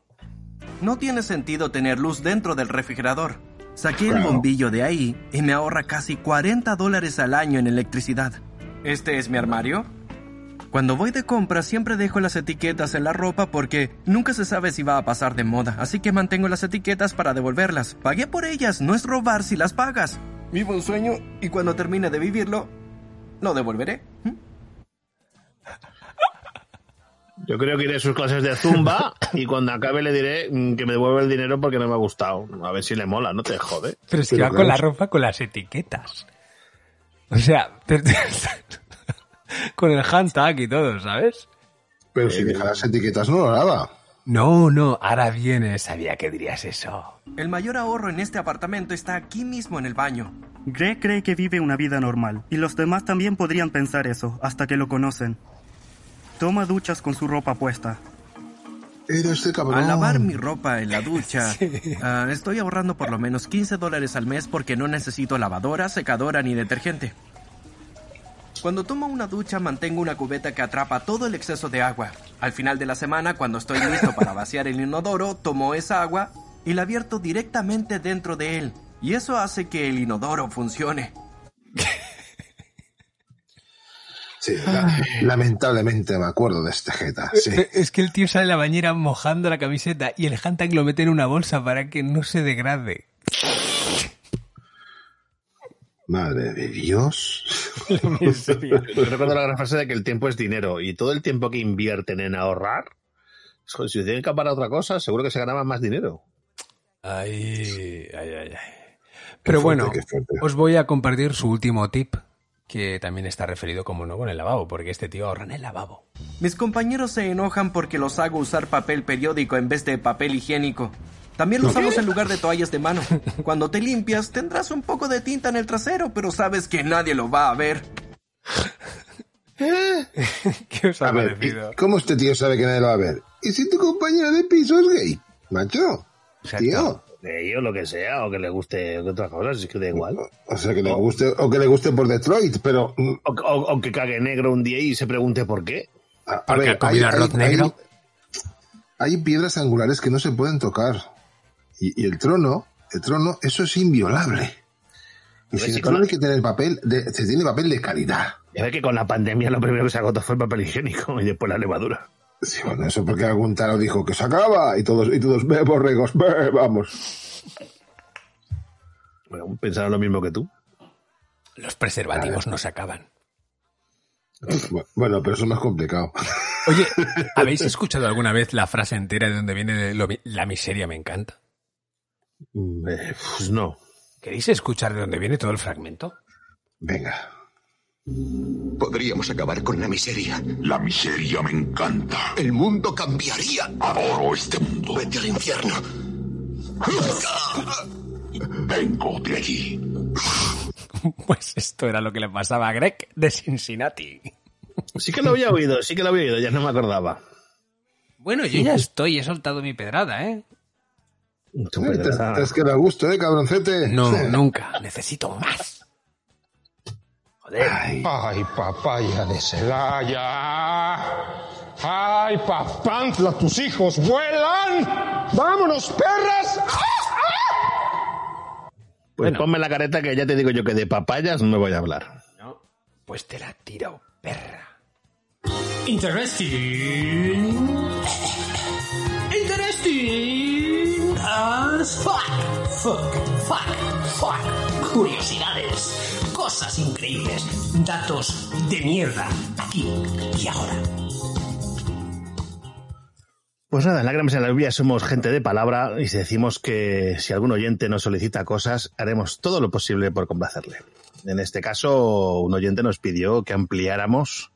No tiene sentido tener luz dentro del refrigerador. Saqué el bombillo de ahí y me ahorra casi 40 dólares al año en electricidad. ¿Este es mi armario? Cuando voy de compras siempre dejo las etiquetas en la ropa porque nunca se sabe si va a pasar de moda, así que mantengo las etiquetas para devolverlas. Pagué por ellas, no es robar si las pagas. Vivo un sueño y cuando termine de vivirlo, lo devolveré. Yo creo que iré a sus clases de zumba y cuando acabe le diré mm, que me devuelva el dinero porque no me ha gustado. A ver si le mola, no te jode. Pero es que va con la ropa con las etiquetas. O sea, te- te- con el hand tag y todo, ¿sabes? Pero si deja las etiquetas no lo lava. No, no, ahora viene. Sabía que dirías eso. El mayor ahorro en este apartamento está aquí mismo en el baño. Greg cree que vive una vida normal, y los demás también podrían pensar eso, hasta que lo conocen. Toma duchas con su ropa puesta. Era este cabrón. Al lavar mi ropa en la ducha, ah, estoy ahorrando por lo menos 15 dólares al mes porque no necesito lavadora, secadora ni detergente. Cuando tomo una ducha mantengo una cubeta que atrapa todo el exceso de agua. Al final de la semana, cuando estoy listo para vaciar el inodoro, tomo esa agua y la vierto directamente dentro de él. Y eso hace que el inodoro funcione. Sí, la- lamentablemente me acuerdo de este jeta. Sí. Eh, Es que el tío sale de la bañera mojando la camiseta y el handtag lo mete en una bolsa para que no se degrade. Madre de Dios. Yo recuerdo la gran frase de que el tiempo es dinero y todo el tiempo que invierten en ahorrar, joder, si tienen que acabar otra cosa, seguro que se ganaban más dinero. Ay, ay, ay, ay. Pero fuerte, bueno, os voy a compartir su último tip, que también está referido como no con el lavabo, porque este tío ahorra en el lavabo. Mis compañeros se enojan porque los hago usar papel periódico en vez de papel higiénico. También lo usamos en lugar de toallas de mano. Cuando te limpias tendrás un poco de tinta en el trasero, pero sabes que nadie lo va a ver. ¿Qué os ha ¿cómo este tío sabe que nadie lo va a ver? ¿Y si tu compañera de piso es gay? Macho. Tío. De ello, lo que sea, o que le guste otras cosas, es que da igual. O sea, que le guste, o que le guste por Detroit, pero... mm, O, o- o que cague negro un día y se pregunte por qué. A, a ver, hay- negro. Hay, hay piedras angulares que no se pueden tocar. Y, y el trono, el trono, eso es inviolable. Y si el trono hay que tener papel, de, se tiene papel de calidad. Ya ve que con la pandemia lo primero que se agotó fue el papel higiénico y después la levadura. Sí, bueno, eso porque algún taro dijo que se acaba y todos, y todos, ve borregos, ve, vamos. Bueno, pensaron lo mismo que tú. Los preservativos no se acaban. Bueno, pero eso es más complicado. Oye, ¿habéis escuchado alguna vez la frase entera de donde viene lo la miseria me encanta? Mm, eh, pues no. ¿Queréis escuchar de dónde viene todo el fragmento? Venga. Podríamos acabar con la miseria. La miseria me encanta. El mundo cambiaría. Adoro este mundo. Vete al infierno. Vengo de allí. Pues esto era lo que le pasaba a Greg de Cincinnati. Sí que lo había oído, sí que lo había oído, ya no me acordaba. Bueno, yo ya estoy, he soltado mi pedrada, ¿eh? Te, te has quedado a gusto, ¿eh, cabroncete? No, nunca. Necesito más. Ay, papaya de Celaya. Ay, papantla, tus hijos vuelan. Vámonos, perras. Pues ponme la careta que ya te digo yo que de papayas no voy a hablar. Pues te la tiro, perra. Interesting. Interesting as fuck. Fuck, fuck, fuck. Curiosidades, cosas increíbles, datos de mierda, aquí y ahora. Pues nada, en Lágrimas en la lluvia somos gente de palabra y decimos que si algún oyente nos solicita cosas, haremos todo lo posible por complacerle. En este caso, un oyente nos pidió que ampliáramos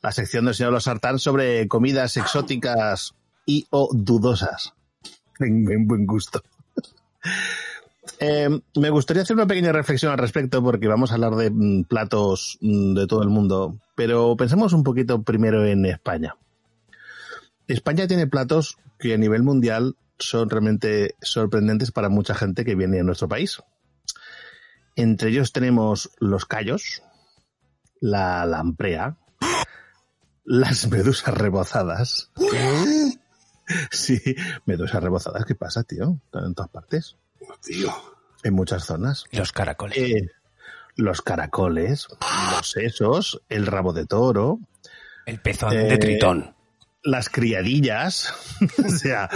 la sección del señor Los Sartán sobre comidas exóticas y o dudosas. En buen gusto. Eh, me gustaría hacer una pequeña reflexión al respecto porque vamos a hablar de mm, platos mm, de todo el mundo, pero pensemos un poquito primero en España. España tiene platos que a nivel mundial son realmente sorprendentes para mucha gente que viene a nuestro país. Entre ellos tenemos los callos, la lamprea, las medusas rebozadas. Sí, medusas rebozadas, ¿qué pasa, tío? Están en todas partes. Tío. En muchas zonas. Los caracoles. Eh, los caracoles, los sesos, el rabo de toro. El pezón Eh, de tritón. Las criadillas. o sea,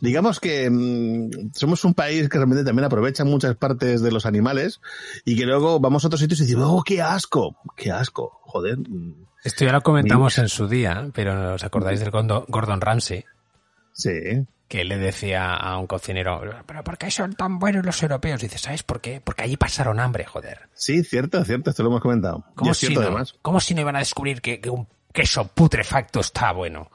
digamos que mm, somos un país que realmente también aprovecha muchas partes de los animales y que luego vamos a otros sitios y decimos, oh, qué asco, qué asco, joder. mm, Esto ya lo comentamos en su día, pero ¿os acordáis del Gordon Ramsay? Sí. Que le decía a un cocinero, ¿pero por qué son tan buenos los europeos? Dice, ¿sabes por qué? Porque allí pasaron hambre, joder. Sí, cierto, cierto, esto lo hemos comentado. Y ¿Cómo, es si cierto no, además. ¿Cómo si no iban a descubrir que, que un queso putrefacto está bueno?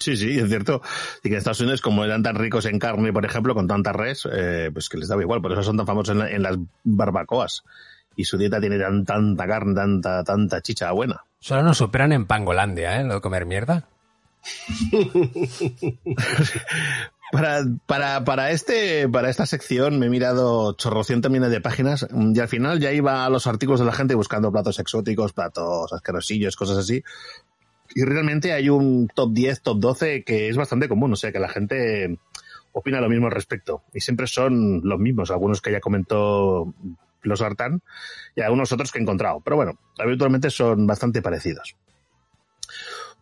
Sí, sí, es cierto. Y que en Estados Unidos, como eran tan ricos en carne, por ejemplo, con tanta res, eh, pues que les daba igual. Por eso son tan famosos en, la- en las barbacoas. Y su dieta tiene tan, tanta carne, tanta, tanta chicha buena. Solo nos superan en Pangolandia, ¿eh? Lo de comer mierda. Para, para, para, este, para esta sección me he mirado chorrocientos millones de páginas y al final ya iba a los artículos de la gente buscando platos exóticos, platos asquerosillos, cosas así. Y realmente hay un top 10, top 12 que es bastante común, o sea que la gente opina lo mismo al respecto. Y siempre son los mismos, algunos que ya comentó los Artan y algunos otros que he encontrado. Pero bueno, habitualmente son bastante parecidos.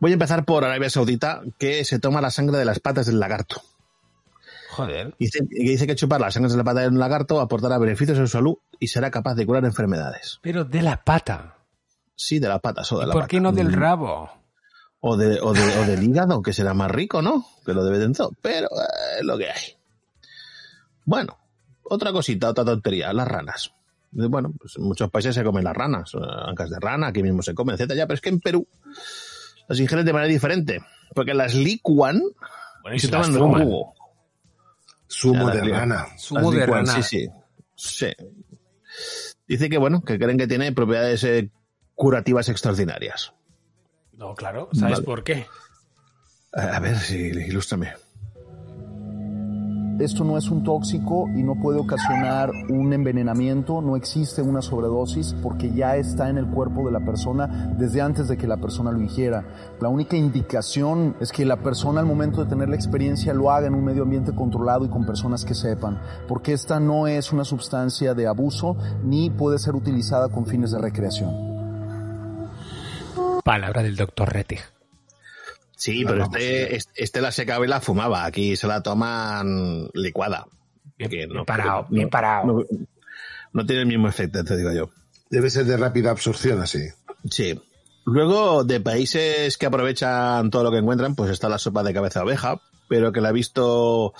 Voy a empezar por Arabia Saudita, que se toma la sangre de las patas del lagarto. Joder. Dice, dice que chupar las sangre de la pata de un lagarto aportará beneficios a su salud y será capaz de curar enfermedades. Pero de la pata. Sí, de la pata, o de ¿Y la por pata. qué no del Mm. rabo? O, de, o, de- o del hígado, que será más rico, ¿no? Que lo de dentro. Pero eh, es lo que hay. Bueno, otra cosita, otra tontería, las ranas. Eh, Bueno, pues en muchos países se comen las ranas, eh, ancas de rana, aquí mismo se comen, etcétera, ya, pero es que en Perú las ingieren de manera diferente, porque las licuan Bueno, y se toman el fuman. jugo. Zumo Ya, de rana. Las de rana. Sí, sí. Sí. Dice que, bueno, que creen que tiene propiedades eh, curativas extraordinarias. No, claro. ¿Sabes Vale. por qué? A ver, si ilústrame. Esto no es un tóxico y no puede ocasionar un envenenamiento, no existe una sobredosis porque ya está en el cuerpo de la persona desde antes de que la persona lo ingiera. La única indicación es que la persona al momento de tener la experiencia lo haga en un medio ambiente controlado y con personas que sepan, porque esta no es una sustancia de abuso ni puede ser utilizada con fines de recreación. Palabra del doctor Rettig. Sí, La pero este, este, este la secaba y la fumaba. Aquí se la toman licuada. Bien, Que bien parado, bien no- parado. No, no tiene el mismo efecto, te digo yo. Debe ser de rápida absorción así. Sí. Luego, de países que aprovechan todo lo que encuentran, pues está la sopa de cabeza de oveja, pero que la he visto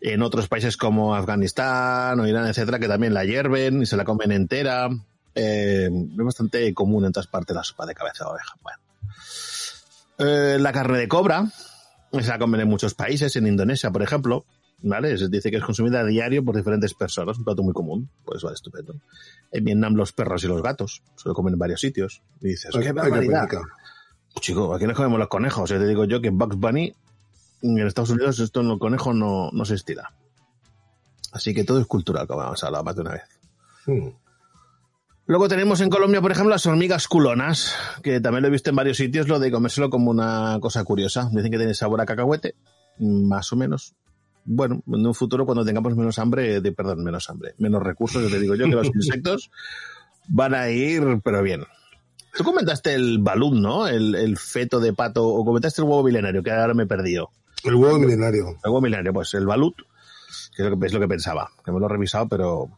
en otros países como Afganistán o Irán, etcétera, que también la hierven y se la comen entera. Eh, es bastante común en todas partes la sopa de cabeza de oveja. Bueno. Eh, la carne de cobra se la comen en muchos países, en Indonesia, por ejemplo. ¿Vale? Se dice que es consumida a diario por diferentes personas, un plato muy común. Pues vale, estupendo. En Vietnam los perros y los gatos se lo comen en varios sitios. Y dices, qué barbaridad. penica. Chico, aquí nos comemos los conejos. Ya te digo yo que Bugs Bunny, en Estados Unidos, esto en el conejo no, no se estila. Así que todo es cultural, como hemos hablado más de una vez. Hmm. Luego tenemos en Colombia, por ejemplo, las hormigas culonas, que también lo he visto en varios sitios, lo de comérselo como una cosa curiosa. Dicen que tiene sabor a cacahuete, más o menos. Bueno, en un futuro, cuando tengamos menos hambre, de, perdón, menos hambre, menos recursos, ya te digo yo que los insectos van a ir, pero bien. Tú comentaste el balún, ¿no? El, el feto de pato, o comentaste el huevo milenario, que ahora me he perdido. El huevo milenario. El huevo milenario, pues el balut, que es lo que, es lo que pensaba, que me lo he revisado, pero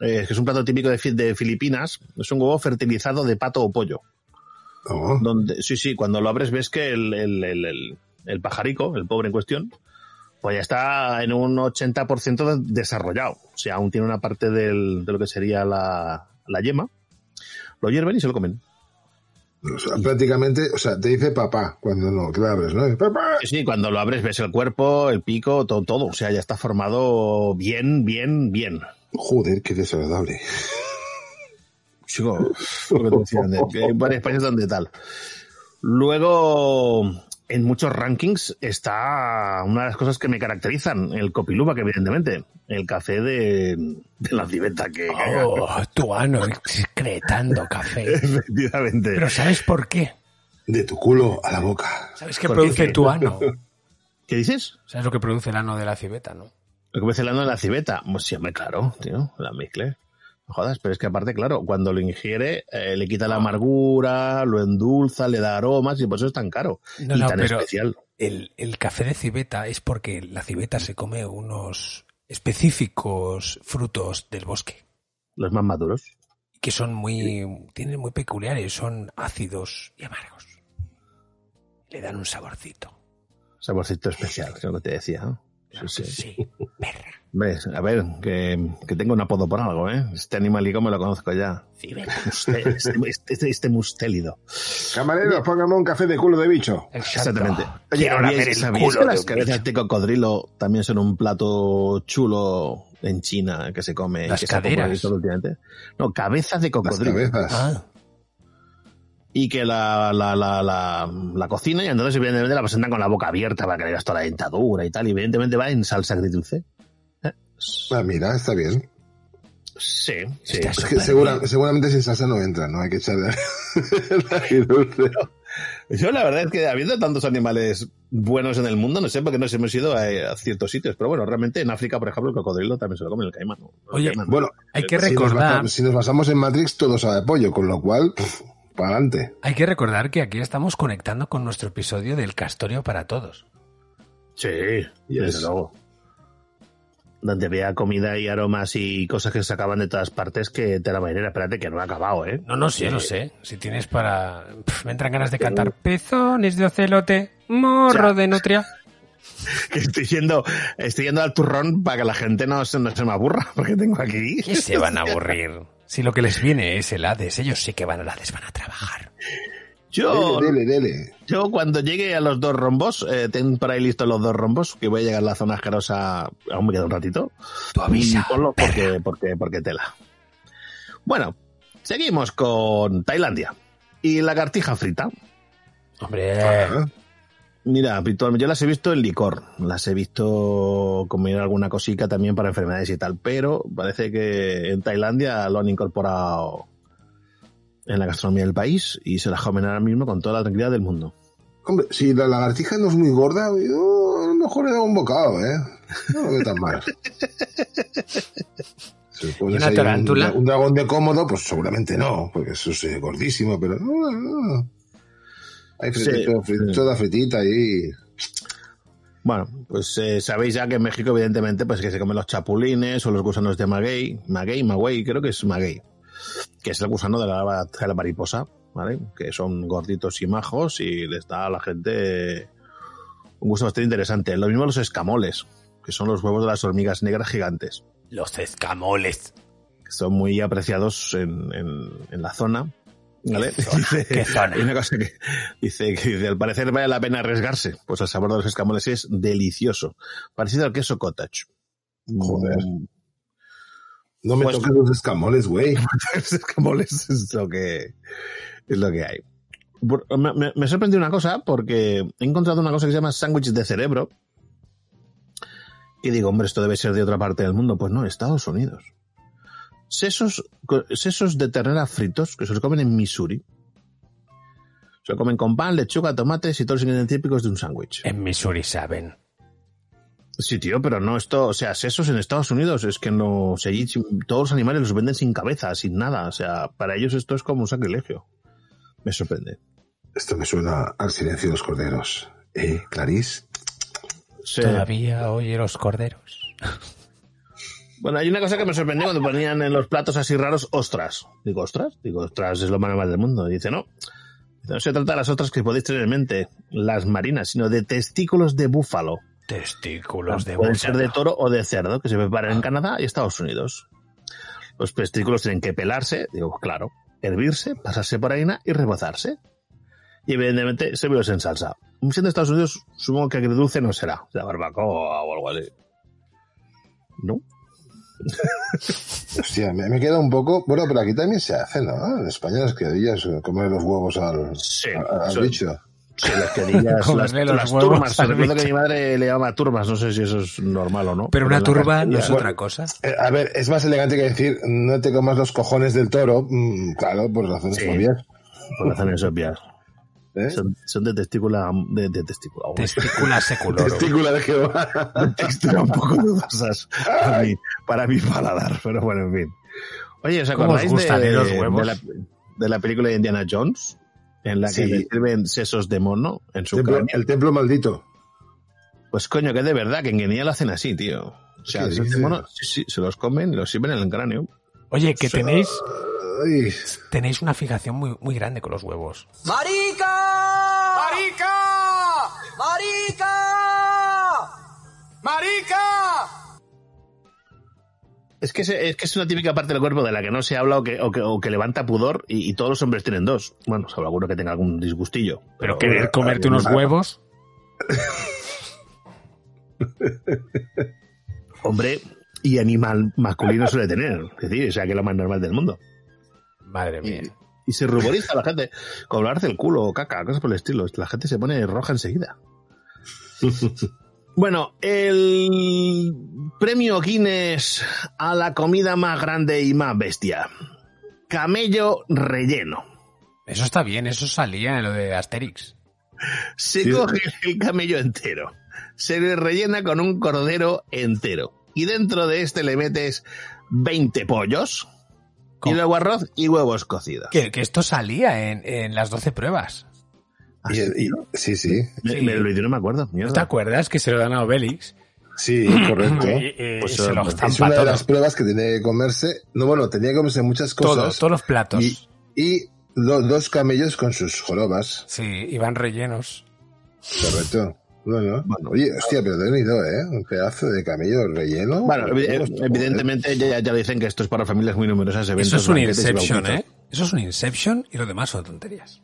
eh, es que es un plato típico de, Fi- de Filipinas, es un huevo fertilizado de pato o pollo. Oh, Donde, sí, sí, cuando lo abres ves que el, el, el, el- pajarico, el pobre en cuestión, pues ya está en un 80% de- desarrollado. O sea, aún tiene una parte del- de lo que sería la, la yema. Lo hierven y se lo comen. o sea, prácticamente, o sea, te dice papá cuando no, que lo abres, ¿no? Papá. Sí, cuando lo abres ves el cuerpo, el pico, todo, todo. O sea, ya está formado bien, bien, bien. Joder, qué desagradable. Chico, lo que te decía, de- que hay varios países donde tal. Luego, en muchos rankings está una de las cosas que me caracterizan, el copiluba, que evidentemente, el café de, de la civeta que... Oh, tu ano excretando café. Efectivamente. Pero ¿sabes por qué? De tu culo a la boca. ¿Sabes qué ¿Por produce qué? tu ano? ¿Qué dices? ¿Sabes lo que produce el ano de la civeta, no? Lo que me ano de la civeta. Pues sí, hombre, claro, tío, la mezcle. No jodas, pero es que aparte, claro, cuando lo ingiere, eh, le quita la amargura, lo endulza, le da aromas y por eso es tan caro. No, y no, tan pero especial. El, el café de civeta es porque la civeta se come unos específicos frutos del bosque Los más maduros. que son muy, tienen muy peculiares, son ácidos y amargos. Le dan un saborcito. Saborcito especial, es lo que te decía. ¿no? Sí, sí. Sí, perra. Ves, a ver, que, que tengo un apodo por algo, ¿eh? Este animalico me lo conozco ya. Este, este, este, este mustélido. Camarero, póngame un café de culo de bicho. Exactamente. Oye, Quiero lamer ¿sabíais, el sabíais culo que de las cabezas de cocodrilo también son un plato chulo en China que se come? Las que se ha caderas. popularizado últimamente? No, cabezas de Las cocodrilo. cabezas. Ah, Y que la, la, la, la, la cocina y entonces evidentemente la presentan con la boca abierta para que le veas toda la dentadura y tal. Y evidentemente va en salsa agridulce. Ah, mira, está bien. Sí, sí. Está Es que segura- bien. seguramente sin salsa no entra, ¿no? Hay que echarle agridulce. Yo la verdad es que habiendo tantos animales buenos en el mundo, no sé por qué no hemos ido a, a ciertos sitios. Pero bueno, realmente en África, por ejemplo, el cocodrilo también se lo come el caimán. ¿no? El Oye, caimán. Bueno, hay que si nos, recordar, basamos, si nos basamos en Matrix, todo sabe pollo, con lo cual, para adelante. hay que recordar que aquí estamos conectando con nuestro episodio del Castorio para todos. Sí, Yes. desde luego. Donde había comida y aromas y cosas que se sacaban de todas partes que te la marinera. Espérate, que no ha acabado, ¿eh? No, no, sí, lo sé. Si tienes para... Me entran ganas de cantar pezones de ocelote, morro Ya. de nutria. Que estoy yendo, estoy yendo al turrón para que la gente no se, no se me aburra, porque tengo aquí. ¿Qué se van a aburrir? Si lo que les viene es el Hades, ellos sí que van al Hades, van a trabajar. Yo, Dele, dele, dele. yo cuando llegue a los dos rombos, eh, ten por ahí listos los dos rombos, que voy a llegar a la zona asquerosa, aún me queda un ratito. Tú avisa, Y ponlo porque, porque, porque tela. Bueno, seguimos con Tailandia. Y lagartija frita. Hombre, Ah, Mira, habitualmente yo las he visto en licor, las he visto comer alguna cosica también para enfermedades y tal, pero parece que en Tailandia lo han incorporado en la gastronomía del país y se las comen ahora mismo con toda la tranquilidad del mundo. Hombre, si la lagartija no es muy gorda, yo a lo mejor le da un bocado, ¿eh? No lo veo tan mal. Si pones una un- tarántula? Un, dragón de cómodo, pues seguramente no, porque eso es eh, gordísimo, pero no, no. Hay Sí, fritito, frit- sí. toda fritita ahí. Bueno, pues eh, sabéis ya que en México evidentemente pues que se comen los chapulines o los gusanos de maguey, maguey, maguey, creo que es maguey, que es el gusano de la, de la mariposa, ¿vale? Que son gorditos y majos y les da a la gente un gusto bastante interesante. Lo mismo los escamoles, que son los huevos de las hormigas negras gigantes, los escamoles. que son muy apreciados en, en, en la zona. ¿Vale? ¿Qué zona? Dice- ¿Qué zona? hay una cosa que dice que dice, al parecer vale la pena arriesgarse, pues el sabor de los escamoles es delicioso, parecido al queso cottage. Joder. Mm, No me Pues- toques los escamoles, güey. los escamoles es lo que es lo que hay. Me, me, me ha sorprendido una cosa porque he encontrado una cosa que se llama sándwich de cerebro. Y digo, hombre, esto debe ser de otra parte del mundo. Pues no, Estados Unidos. Sesos, sesos de ternera fritos que se los comen en Missouri. Se lo comen con pan, lechuga, tomates y todos los ingredientes típicos de un sándwich. En Missouri saben. Sí, tío, pero no esto, o sea, sesos en Estados Unidos es que no, o sea, allí todos los animales los venden sin cabeza, sin nada, o sea, para ellos esto es como un sacrilegio. Me sorprende. Esto me suena al silencio de los corderos. ¿Eh, Clarice? Sí. Todavía oye los corderos. Bueno, hay una cosa que me sorprendió cuando ponían en los platos así raros ostras. Digo, ostras, digo, ostras es lo más normal del mundo. Y dice, no. No se trata de las ostras que podéis tener en mente, las marinas, sino de testículos de búfalo. Testículos de Pueden búfalo. ser de toro o de cerdo, que se preparan en Canadá y Estados Unidos. Los testículos tienen que pelarse, digo, claro, hervirse, pasarse por harina y rebozarse. Y evidentemente servirlos en salsa. Siendo Estados Unidos, supongo que agridulce no será. Sea, barbacoa o algo así. ¿No? Hostia, me, me queda un poco. Bueno, pero aquí también se hace, ¿no? En España las criadillas, eh, comer los huevos al, Sí, al- al bicho. Sí, las quedillas, las, los las huevos turmas. Recuerdo que mi madre le llama turmas, no sé si eso es normal o no. Pero una turba no es otra cosa. Eh, a ver, es más elegante que decir no te comas los cojones del toro. Mm, claro, por razones Sí. obvias. Por razones obvias. ¿Eh? Son, son de testícula, de, de testícula. Testícula seculorum. Testícula de Jehová. de textura un poco dudosas para mi, para mi paladar, pero bueno, en fin. Oye, ¿os ¿Cómo os acordáis de, eh, los huevos? de la, de la película de Indiana Jones? En la que Sí. le sirven sesos de mono en su Templo- cráneo. el templo maldito. Pues coño, que de verdad, que en Guinea lo hacen así, tío. O sea, ¿Qué sesos de mono, sí, sí, se los comen y los sirven en el cráneo. Oye, que tenéis, tenéis una fijación muy, muy grande con los huevos. ¡Marica! ¡Marica! Es que, es, es que es una típica parte del cuerpo de la que no se habla o que, o que, o que levanta pudor y, y, todos los hombres tienen dos. Bueno, salvo alguno que tenga algún disgustillo. Pero, pero querer comerte unos huevos. Hombre y animal masculino suele tener. Es decir, o sea, que es lo más normal del mundo. Madre mía. Y, y se ruboriza la gente. Como hablar del culo o caca, cosas por el estilo. La gente se pone roja enseguida. Bueno, el premio Guinness a la comida más grande y más bestia. Camello relleno. Eso está bien, eso salía en lo de Asterix. Se sí. coge el camello entero, se le rellena con un cordero entero y dentro de este le metes 20 pollos ¿Cómo? y luego arroz y huevos cocidos. Que, que esto salía en, en las 12 pruebas. Y, y, sí, sí. Me, me, lo no me acuerdo. Mierda. ¿Te acuerdas que se lo dan a Obelix? Sí, correcto. y, y, pues se lo es una de las pruebas que tiene que comerse. No, bueno, tenía que comerse muchas cosas. Todos, todos los platos. Y, y lo, dos camellos con sus jorobas. Sí, iban rellenos. Correcto. Bueno, bueno, oye, hostia, pero te he venido, ¿eh? Un pedazo de camello relleno. Bueno, evidentemente ya, ya dicen que esto es para familias muy numerosas. Eventos, Eso es un Inception, ¿eh? Eso es un Inception y lo demás son tonterías.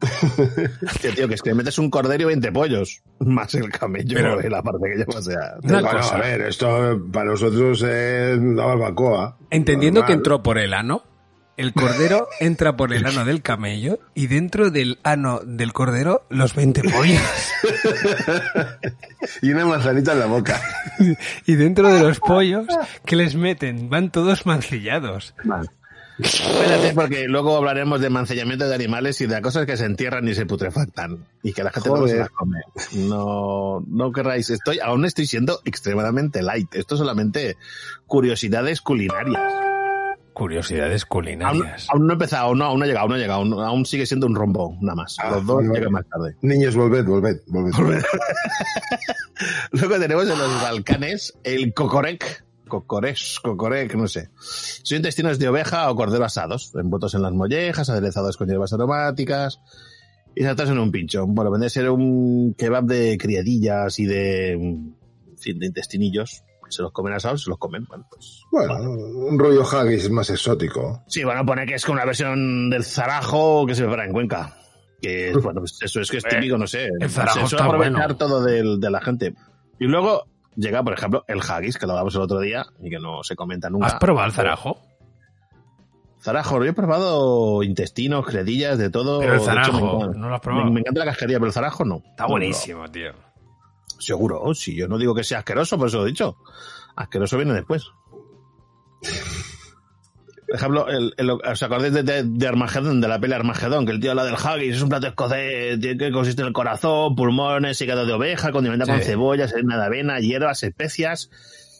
Hostia, tío, que es que metes un cordero y 20 pollos. Más el camello Pero- y la parte que lleva. O sea, bueno, cosa. a ver, esto para nosotros es una barbacoa. Entendiendo que Normal. entró por el ano, el cordero entra por el ano del camello y dentro del ano del cordero los 20 pollos. Y una manzanita en la boca. Y dentro de los pollos que les meten van todos mancillados. Espérate, porque luego hablaremos de mancillamiento de animales y de cosas que se entierran y se putrefactan. Y que la gente luego se las come. No, no querráis. Estoy, aún estoy siendo extremadamente light. Esto es solamente curiosidades culinarias. Curiosidades culinarias. aún no he empezado, no, aún no ha llegado, aún no ha llegado. Aún, aún sigue siendo un rombo, nada más. Ah, Los dos llegan más tarde. Niños, volved, volved, volved. Luego tenemos en los Balcanes el cocorec. Cocorés, cocorec, no sé. Son intestinos de oveja o cordero asados, envueltos en las mollejas, aderezados con hierbas aromáticas y saltados en un pincho. Bueno, vendría a ser un kebab de criadillas y de, en fin, de intestinillos. Se los comen asados, se los comen. Bueno, pues. Bueno, un rollo haggis más exótico. Sí, bueno, pone que es una versión del zarajo que se prepara en Cuenca. Que es, bueno, pues eso es que es típico, no sé. el zarajo se suele está aprovechar bueno. todo del- de la gente. Y luego llega, por ejemplo, el haggis, que lo hablamos el otro día y que no se comenta nunca. ¿Has probado el zarajo? Zarajo, yo he probado intestinos, credillas, de todo. Pero el hecho, zarajo, encanta- ¿no lo has probado? Me, me encanta la casquería, pero el zarajo no. Está No, buenísimo, tío. Seguro, si yo no digo que sea asqueroso, por eso lo he dicho. Asqueroso viene después. Por ejemplo, el, el- ¿os acordáis de, de, de Armagedón, de la peli Armagedón? Que el tío habla del haggis, es un plato escocés que consiste en el corazón, pulmones, hígado de oveja, condimentado con cebollas, harina de avena, hierbas, especias,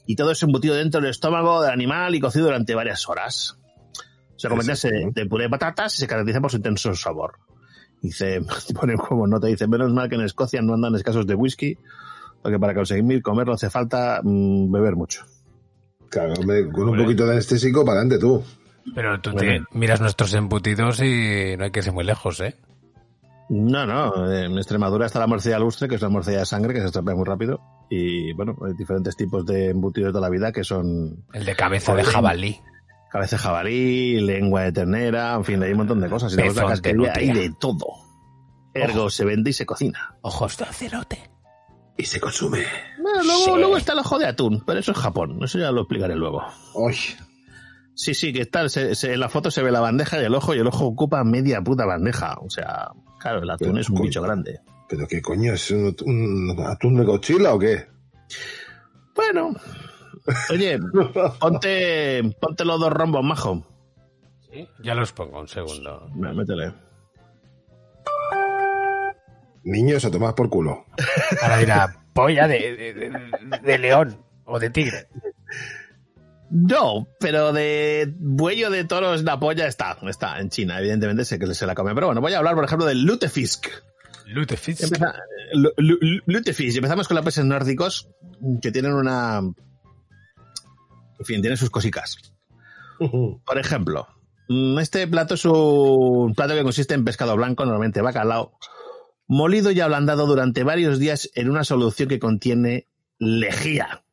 y todo eso embutido dentro del estómago del animal y cocido durante varias horas. Se acompaña de, de puré de patatas y se caracteriza por su intenso sabor. Dice, pone como nota, dice, menos mal que en Escocia no andan escasos de whisky, porque para conseguir comerlo hace falta mm, beber mucho. Claro, hombre, con un poquito de anestésico para adelante tú. Pero tú Bueno. te miras nuestros embutidos y no hay que irse muy lejos, ¿eh? No, no, en Extremadura está la morcilla lustre, que es la morcilla de sangre, que se estropea muy rápido. Y bueno, hay diferentes tipos de embutidos de la vida que son El de cabeza de jabalí. cabeza de jabalí, lengua de ternera, en fin, hay un montón de cosas. Y luego la casquería hay de todo. Ergo se vende y se cocina. Ojos de cerote. Y se consume. Bueno, luego, Sí. luego está el ojo de atún, pero eso es Japón, eso ya lo explicaré luego. Uy, Sí, sí, que tal, se, se- en la foto se ve la bandeja y el ojo, y el ojo ocupa media puta bandeja. O sea, claro, el atún Pero, es un bicho grande. ¿pero qué coño? ¿Es un, un atún de Godzilla o qué? Bueno, oye, ponte, ponte los dos rombos, majo. ¿Sí? Ya los pongo un segundo. Mira, Métele. Niños a tomar por culo. Ahora dirá, polla de, de- de- de león o de tigre. No, pero de buello de toros la polla está, está en China, evidentemente sé que se la come. Pero bueno, voy a hablar, por ejemplo, del lutefisk. Lutefisk. Empeza- lutefisk. Empezamos con los peces nórdicos que tienen una... En fin, tienen sus cosicas. Por ejemplo, mm, este plato es un plato que consiste en pescado blanco, normalmente bacalao, molido y ablandado durante varios días en una solución que contiene lejía.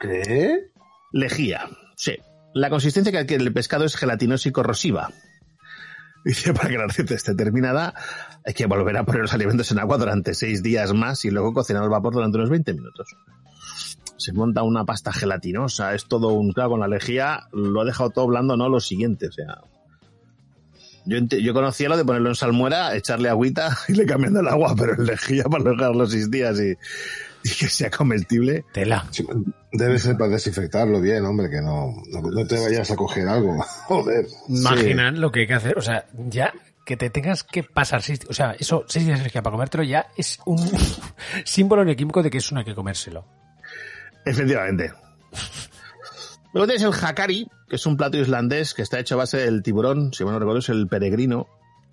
¿Qué? Lejía, sí. La consistencia que adquiere el pescado es gelatinosa y corrosiva. Dice, para que la receta esté terminada, hay que volver a poner los alimentos en agua durante seis días más y luego cocinar al vapor durante unos 20 minutos. Se monta una pasta gelatinosa, es todo un... Claro, con la lejía lo ha dejado todo blando, no lo siguiente, o sea... Yo, yo conocía lo de ponerlo en salmuera, echarle agüita y le cambiando el agua, pero en lejía para dejarlo seis días y, y que sea comestible. Tela. Sí, debe ser para desinfectarlo bien, hombre, que no, no, no te vayas a coger algo. Joder. Imaginan lo que hay que hacer. O sea, ya que te tengas que pasar seis, o sea, eso, seis días de alergia para comértelo ya es un símbolo inequívoco de que eso no hay que comérselo. Efectivamente. Luego tienes el hakari, que es un plato islandés que está hecho a base del tiburón, si mal no recuerdo es el peregrino,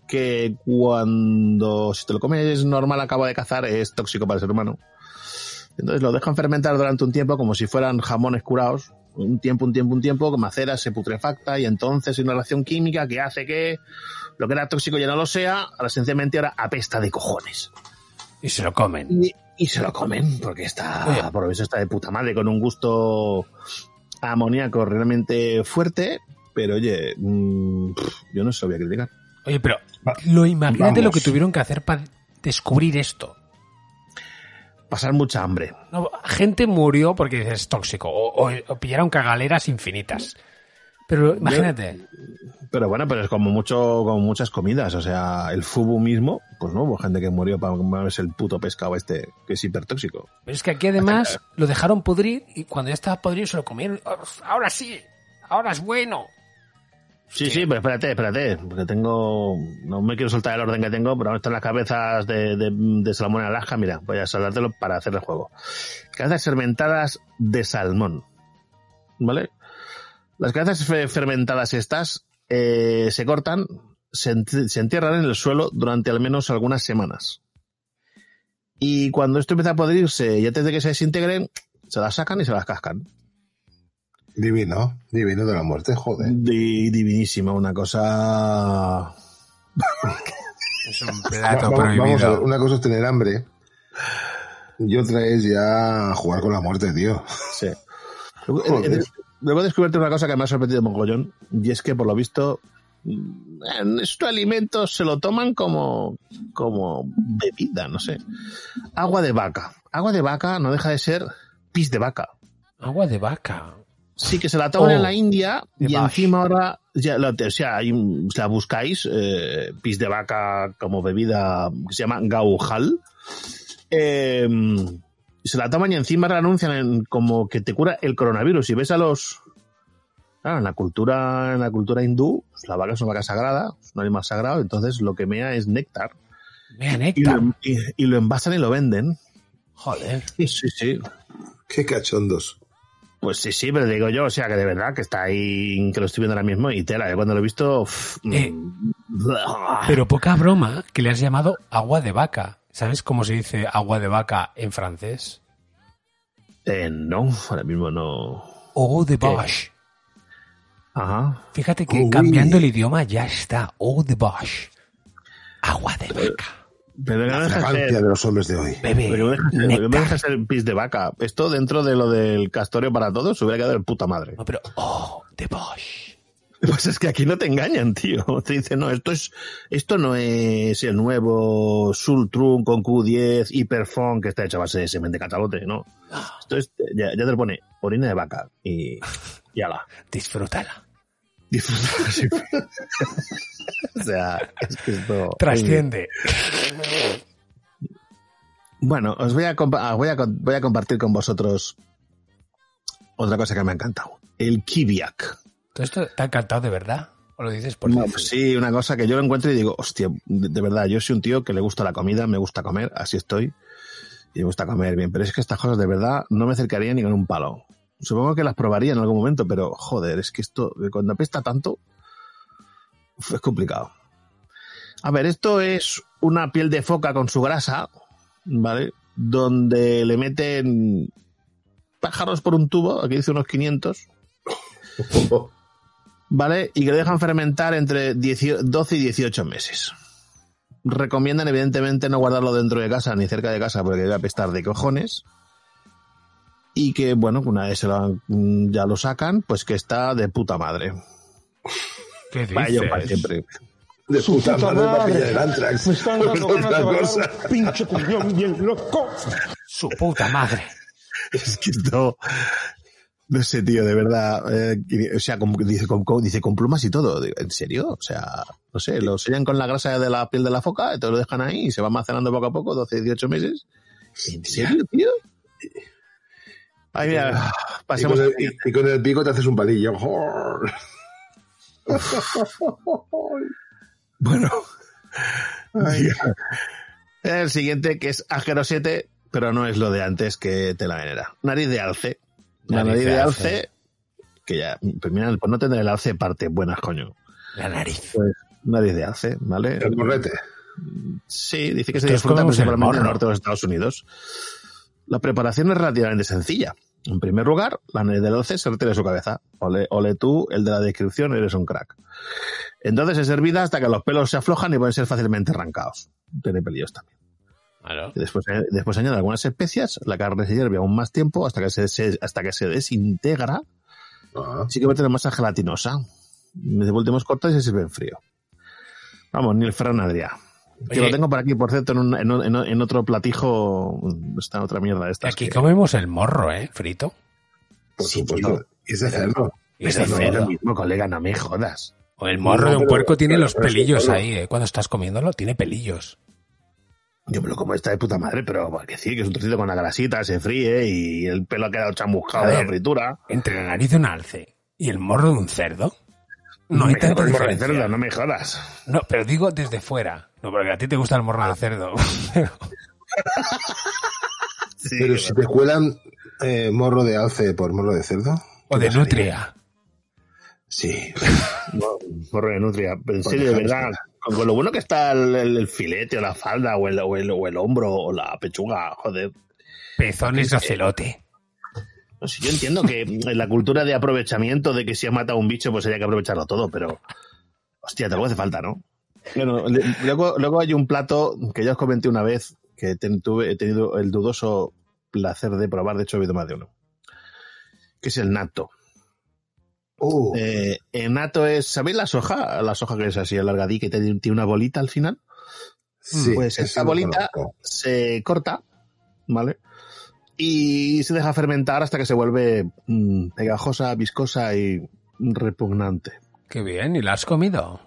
que cuando si te lo comes normal acaba de cazar es tóxico para el ser humano. Entonces lo dejan fermentar durante un tiempo como si fueran jamones curados, un tiempo, un tiempo, un tiempo, macera, se putrefacta y entonces hay una reacción química que hace que lo que era tóxico ya no lo sea, ahora sencillamente ahora apesta de cojones. Y se lo comen. Y, y se lo comen, porque está, por lo visto está de puta madre, con un gusto amoníaco realmente fuerte, pero oye, mm, yo no sabía criticar. Oye, pero lo imagínate Vamos. lo que tuvieron que hacer para descubrir esto. Pasar mucha hambre. No, gente murió porque es tóxico o, o- o pillaron cagaleras infinitas. Pero imagínate. Pero bueno, pero es como mucho, como muchas comidas. O sea, el fubu mismo, pues no hubo gente que murió para comerse el puto pescado este, que es hipertóxico. Pero es que aquí además lo dejaron pudrir y cuando ya estaba podrido se lo comieron. Ahora sí, ahora es bueno. Sí, sí, pero espérate, espérate, porque tengo, no me quiero soltar el orden que tengo, pero ahora están las cabezas de, de, de salmón en Alaska, mira, voy a saltártelo para hacer el juego. Cabezas fermentadas de salmón, ¿vale? Las cabezas fe- fermentadas estas eh, se cortan, se, ent- se entierran en el suelo durante al menos algunas semanas. Y cuando esto empieza a podrirse y antes de que se desintegren, se las sacan y se las cascan. Divino, divino de la muerte, joder. Di- divinísima, una cosa Es un plato vamos, vamos a ver, prohibido. una cosa es tener hambre y otra es ya jugar con la muerte, tío. Sí. luego he descubierto una cosa que me ha sorprendido mogollón, y es que por lo visto mm, en estos alimentos se lo toman como, como bebida, no sé. Agua de vaca. Agua de vaca no deja de ser pis de vaca. Agua de vaca. Sí, que se la toman Oh, en la India de y Bash. encima ahora, ya, la- o sea, hay la buscáis, eh, pis de vaca como bebida que se llama gaujal. Eh, se la toman y encima la anuncian en- como que te cura el coronavirus. Y ves a los... Claro, en la cultura, en la cultura hindú, pues, la vaca es una vaca sagrada, es un animal sagrado, entonces lo que mea es néctar. Mea Y néctar. lo, y- y lo envasan y lo venden. Joder. Sí, sí, sí. Qué cachondos. Pues sí, sí, pero digo yo, o sea, que de verdad, que está ahí, que lo estoy viendo ahora mismo, y tela, yo cuando lo he visto... uf, Eh, mm, Pero poca broma que le has llamado agua de vaca. ¿Sabes cómo se dice agua de vaca en francés? eh, no, ahora mismo no... Eau de vache. Ajá. Fíjate que cambiando el idioma ya está. Eau de vache. Agua de vaca. Pero La fragancia de los hombres de hoy. Bebé. Pero que no deja de ser- pis de vaca. Esto dentro de lo del castorio para todos se hubiera quedado de puta madre. No, pero oh, de vache. Pues es que aquí no te engañan, tío. Te dicen, no, esto es, esto no es el nuevo Sultrum con Q10 Hyperfon que está hecho a base de semen de catalote, ¿no? Esto es, ya, ya te lo pone orina de vaca y, y ala. Disfrútala. Disfruta. sí. o sea, es que esto... Trasciende. Bueno, os voy a, ah, voy a, voy a compartir con vosotros otra cosa que me ha encantado. El kibiak. ¿Todo esto te ha encantado de verdad? ¿O lo dices por No, pues sí, una cosa que yo lo encuentro y digo, hostia, de, de verdad, yo soy un tío que le gusta la comida, me gusta comer, así estoy, y me gusta comer bien, pero es que estas cosas de verdad no me acercaría ni con un palo. Supongo que las probaría en algún momento, pero joder, es que esto, cuando apesta tanto, es complicado. A ver, esto es una piel de foca con su grasa, ¿vale? Donde le meten pájaros por un tubo, aquí dice unos 500, ¿vale? Y que lo dejan fermentar entre 10 12 y 18 meses. Recomiendan, evidentemente, no guardarlo dentro de casa ni cerca de casa porque debe apestar de cojones. y que, bueno, una vez se lo han- ya lo sacan, pues que está de puta madre. ¿Qué Para ellos, para dices? siempre. De Su puta puta madre para madre. pillar el Antrax. Me están dando ganas de pinche bien loco. Su puta madre. Es que esto... No sé, tío, de verdad. eh, o sea, como, dice, con, con- dice con plumas y todo. Digo, ¿En serio? O sea, no sé, lo sellan con la grasa de la piel de la foca, te lo dejan ahí y se va almacenando poco a poco, 12, 18 meses. ¿En serio, tío? Ay, mira, Y pasemos... con, el, y- y con el pico te haces un palillo. Bueno. El siguiente que es Ágero 7, pero no es lo de antes que te la venera. Nariz de alce. La nariz, de alce, que ya, pues mira, por no tener el alce parte buenas, coño. La nariz. Pues nariz de alce, ¿vale? El morrete. Sí, dice que se disfruta principalmente en el norte de los Estados Unidos. La preparación es relativamente sencilla. En primer lugar, la nariz del alce se retira de su cabeza. Ole, ole tú, el de la descripción, eres un crack. Entonces es hervida hasta que los pelos se aflojan y pueden ser fácilmente arrancados. Tiene pelillos también. Claro. Después, eh, después añade algunas especias, la carne se hierve aún más tiempo hasta que se, se- hasta que se desintegra Ah. sí que va a tener masa gelatinosa. De últimos cortes y se sirve en frío. Vamos, ni el Ferran Adrià. Que Oye. lo tengo por aquí, por cierto, en, un- en, un- en, en otro platijo. Está otra mierda esta. Aquí comemos el morro, ¿eh? Frito. Por supuesto. Y ese cerdo. Es lo cerdo. mismo, colega, no me jodas. O el morro No, de un pero- puerco tiene pero- los pero es pelillos ahí, ¿eh? Cuando estás comiéndolo, tiene pelillos. Yo me lo como esta de puta madre, pero hay que decir que es un trocito con la grasita, se fríe y el pelo ha quedado chamuscado A de la ver. fritura. Entre la nariz de un alce y el morro de un cerdo, no hay Me tanta como el morro de diferencia. cerdo, no me jodas. No, pero digo desde fuera. No, porque a ti te gusta el morro de cerdo. Sí, Pero si te cuelan eh, morro de alce por morro de cerdo. o de nutria. Sí. Morro de nutria. Pero en Pues serio, de verdad, con, con lo bueno que está el, el- el filete o la falda o el, o, el, o el hombro o la pechuga, joder. Pezones de ocelote. No sé, yo entiendo que en la cultura de aprovechamiento, de que si has matado a un bicho, pues hay que aprovecharlo todo, pero. Hostia, te lo hace falta, ¿no? Bueno, luego, luego hay un plato que ya os comenté una vez, que ten- tuve, he tenido el dudoso placer de probar, de hecho he habido más de uno. Que es el nato. Oh, Eh, es, ¿sabéis la soja? La soja que es así alargadita y tiene tiene una bolita al final. sí. pues esta bolita se corta, ¿vale? Y se deja fermentar hasta que se vuelve mm, pegajosa, viscosa y repugnante. Qué bien, ¿y la has comido?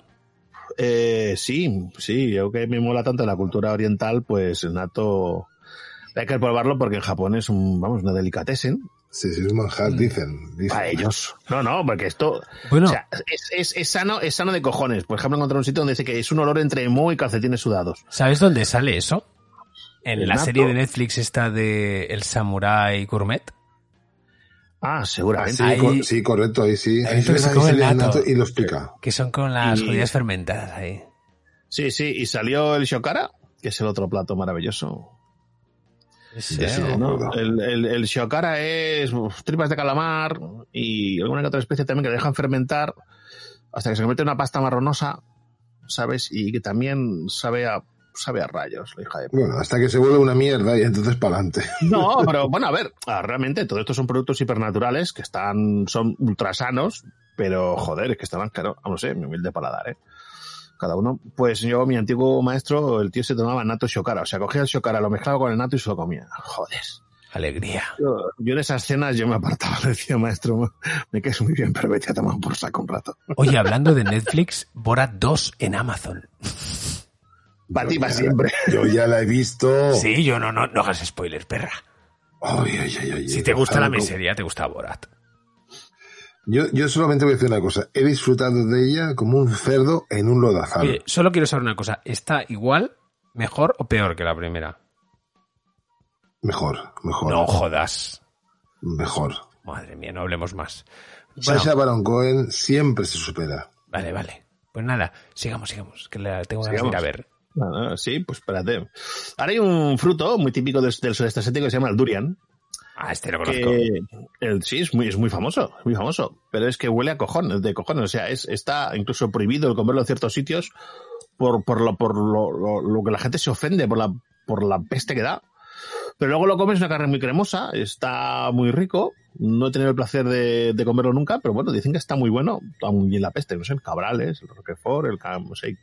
Eh, sí, sí, yo que me mola tanto la cultura oriental, pues el nato hay que probarlo porque en Japón es un, vamos, una delicatessen Sí, sí, es un manjar, dicen. dicen. para ellos. No, no, porque esto, Bueno. o sea, es, es, es sano, es sano de cojones. Por ejemplo, encontré un sitio donde dice que es un olor entre emo y calcetines sudados. ¿Sabes dónde sale eso? En El la nato. serie de Netflix esta de El Samurai Gourmet. Ah, Ah, seguramente. sí, Ahí- co- sí, correcto, ahí sí. Ahí Ahí se se come el el nato. nato y lo explica. Que son con las Y- judías fermentadas ahí. Sí, sí, y salió el shokara, que es el otro plato maravilloso. El, el, el shokara es uf, tripas de calamar y alguna que otra especie también que dejan fermentar hasta que se convierte en una pasta marronosa, ¿sabes? Y que también sabe a, sabe a rayos, la hija de... Bueno, hasta que se vuelve una mierda y entonces para adelante. No, pero bueno, a ver, ah, realmente todo esto son productos hipernaturales que están, son ultra sanos, pero joder, es que estaban, claro, no sé, mi humilde paladar, ¿eh? Cada uno, pues yo, mi antiguo maestro, el tío se tomaba nato shokara, o sea, cogía el shokara, lo mezclaba con el nato y se lo comía. Joder. Alegría. Yo, yo en esas cenas yo me apartaba, le decía, maestro, me caes muy bien, pero vete a tomar por saco un rato. Oye, hablando de Netflix, Borat 2 en Amazon. Para ti, para siempre. Yo ya la he visto. Sí, yo no, no, no hagas spoilers, perra. Ay, ay, ay, ay, Si te gusta la miseria, te gusta Borat. Yo, yo solamente voy a decir una cosa. He disfrutado de ella como un cerdo en un lodazal. Oye, solo quiero saber una cosa. ¿Está igual, mejor o peor que la primera? Mejor, mejor. No jodas. Mejor. Madre mía, no hablemos más. Bueno, Sasha Baron Cohen siempre se supera. vale, vale. Pues nada, sigamos, sigamos, que la tengo de ir a ver. No, sí, pues espérate. Ahora hay un fruto muy típico del, del sudeste asiático que se llama el durian. Ah, este lo conozco. Sí, es muy, famoso, muy famoso. Pero es que huele a cojones, de cojones. O sea, es, está incluso prohibido el comerlo en ciertos sitios por, por, lo, por lo, lo- lo que la gente se ofende, por la, por la peste que da. Pero luego lo comes, una carne muy cremosa, está muy rico. No he tenido el placer de, de comerlo nunca, pero bueno, dicen que está muy bueno. Muy bien la peste, no sé, el cabrales, el roquefort, el no sé,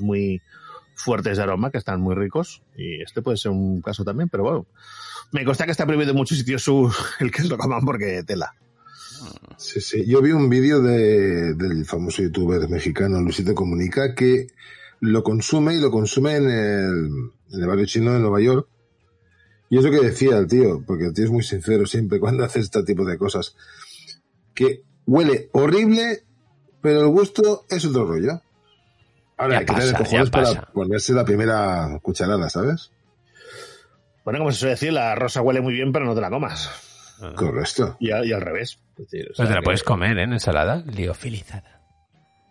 muy fuertes de aroma que están muy ricos. Y este puede ser un caso también, pero bueno. Me consta que está prohibido en muchos sitios su, el que lo coman porque tela. Sí, sí. Yo vi un vídeo de, del famoso youtuber mexicano Luisito Comunica que lo consume y lo consume en el, en el barrio chino de Nueva York. Y es lo que decía el tío, porque el tío es muy sincero siempre cuando hace este tipo de cosas. Que huele horrible, pero el gusto es otro rollo. Ahora Ya hay que tener cojones para ponerse la primera cucharada, ¿sabes? Bueno, como se suele decir, la rosa huele muy bien, pero no te la comas. Correcto. Y, al revés. Es decir, o Pues te la que- puedes comer, ¿eh? En ensalada. Liofilizada.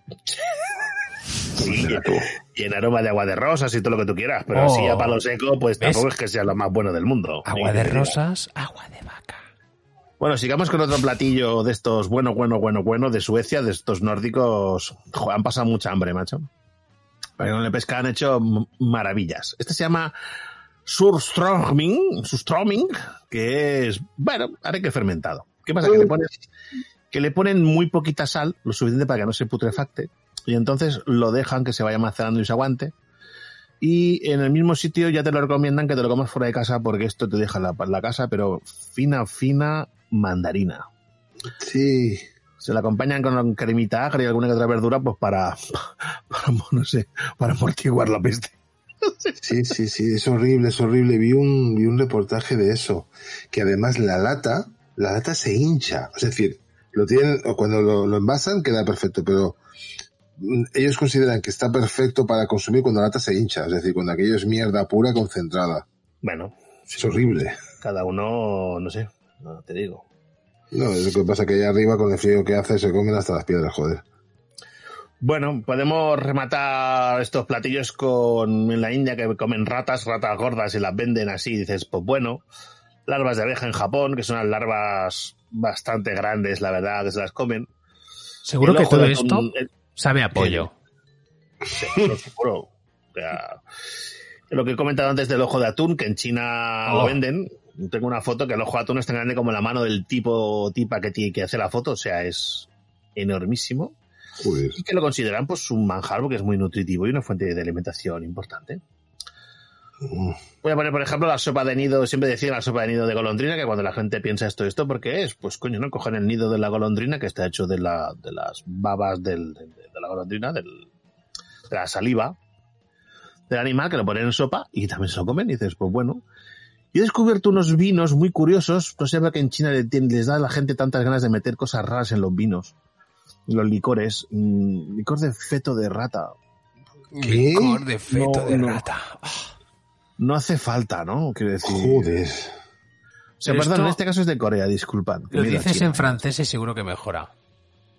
Sí, y en aroma de agua de rosas y todo lo que tú quieras, pero Oh. así a palo seco, pues ¿Ves? tampoco es que sea lo más bueno del mundo. Agua de rosas, agua de vaca. Bueno, sigamos con otro platillo de estos bueno, bueno, bueno, bueno de Suecia, de estos nórdicos. Joder, han pasado mucha hambre, macho. Pero con el pesca han hecho maravillas. Este se llama surströmming, surströmming, que es, bueno, arenque fermentado. ¿Qué pasa? Que le ponen, que le ponen muy poquita sal, lo suficiente para que no se putrefacte, y entonces lo dejan que se vaya macerando y se aguante. Y en el mismo sitio ya te lo recomiendan que te lo comas fuera de casa porque esto te deja la, la casa, pero fina, fina mandarina. Sí. Se la acompañan con cremita agria y alguna que otra verdura, pues para, para, no sé, para amortiguar la peste. Sí, sí, sí, es horrible, es horrible. Vi un, vi un reportaje de eso, que además la lata, la lata se hincha. Es decir, lo tienen, o cuando lo, lo envasan queda perfecto, pero ellos consideran que está perfecto para consumir cuando la lata se hincha. Es decir, cuando aquello es mierda pura concentrada. Bueno, Es horrible. cada uno, no sé, no te digo. No, es lo que pasa que allá arriba con el frío que hace se comen hasta las piedras, joder. Bueno, podemos rematar estos platillos con en la India que comen ratas, ratas gordas y las venden así. Dices, pues bueno, larvas de abeja en Japón, que son unas larvas bastante grandes, la verdad, que se las comen. Seguro El que todo esto el- sabe a pollo. Seguro, seguro. O sea, lo que he comentado antes del ojo de atún, que en China Oh. lo venden. Tengo una foto que el ojo de atún es tan grande como la mano del tipo tipa que tiene que hacer la foto, o sea, es enormísimo. Joder. Y que lo consideran pues un manjar porque es muy nutritivo y una fuente de alimentación importante. Voy a poner, por ejemplo, la sopa de nido, siempre decía la sopa de nido de golondrina, que cuando la gente piensa esto, ¿esto por qué es? Pues coño, ¿no? Cogen el nido de la golondrina, que está hecho de, la, de las babas del, de, de la golondrina, del, de la saliva del animal, que lo ponen en sopa y también se lo comen. Y dices, pues bueno. Y he descubierto unos vinos muy curiosos. No sé por qué en China les da a la gente tantas ganas de meter cosas raras en los vinos. Los licores. Mm, licor de feto de rata. Licor de feto No, de no. rata. No hace falta, ¿no? Quiero decir. Joder. O sea, perdón, en este caso es de Corea, disculpad. Lo dices China. en francés y seguro que mejora.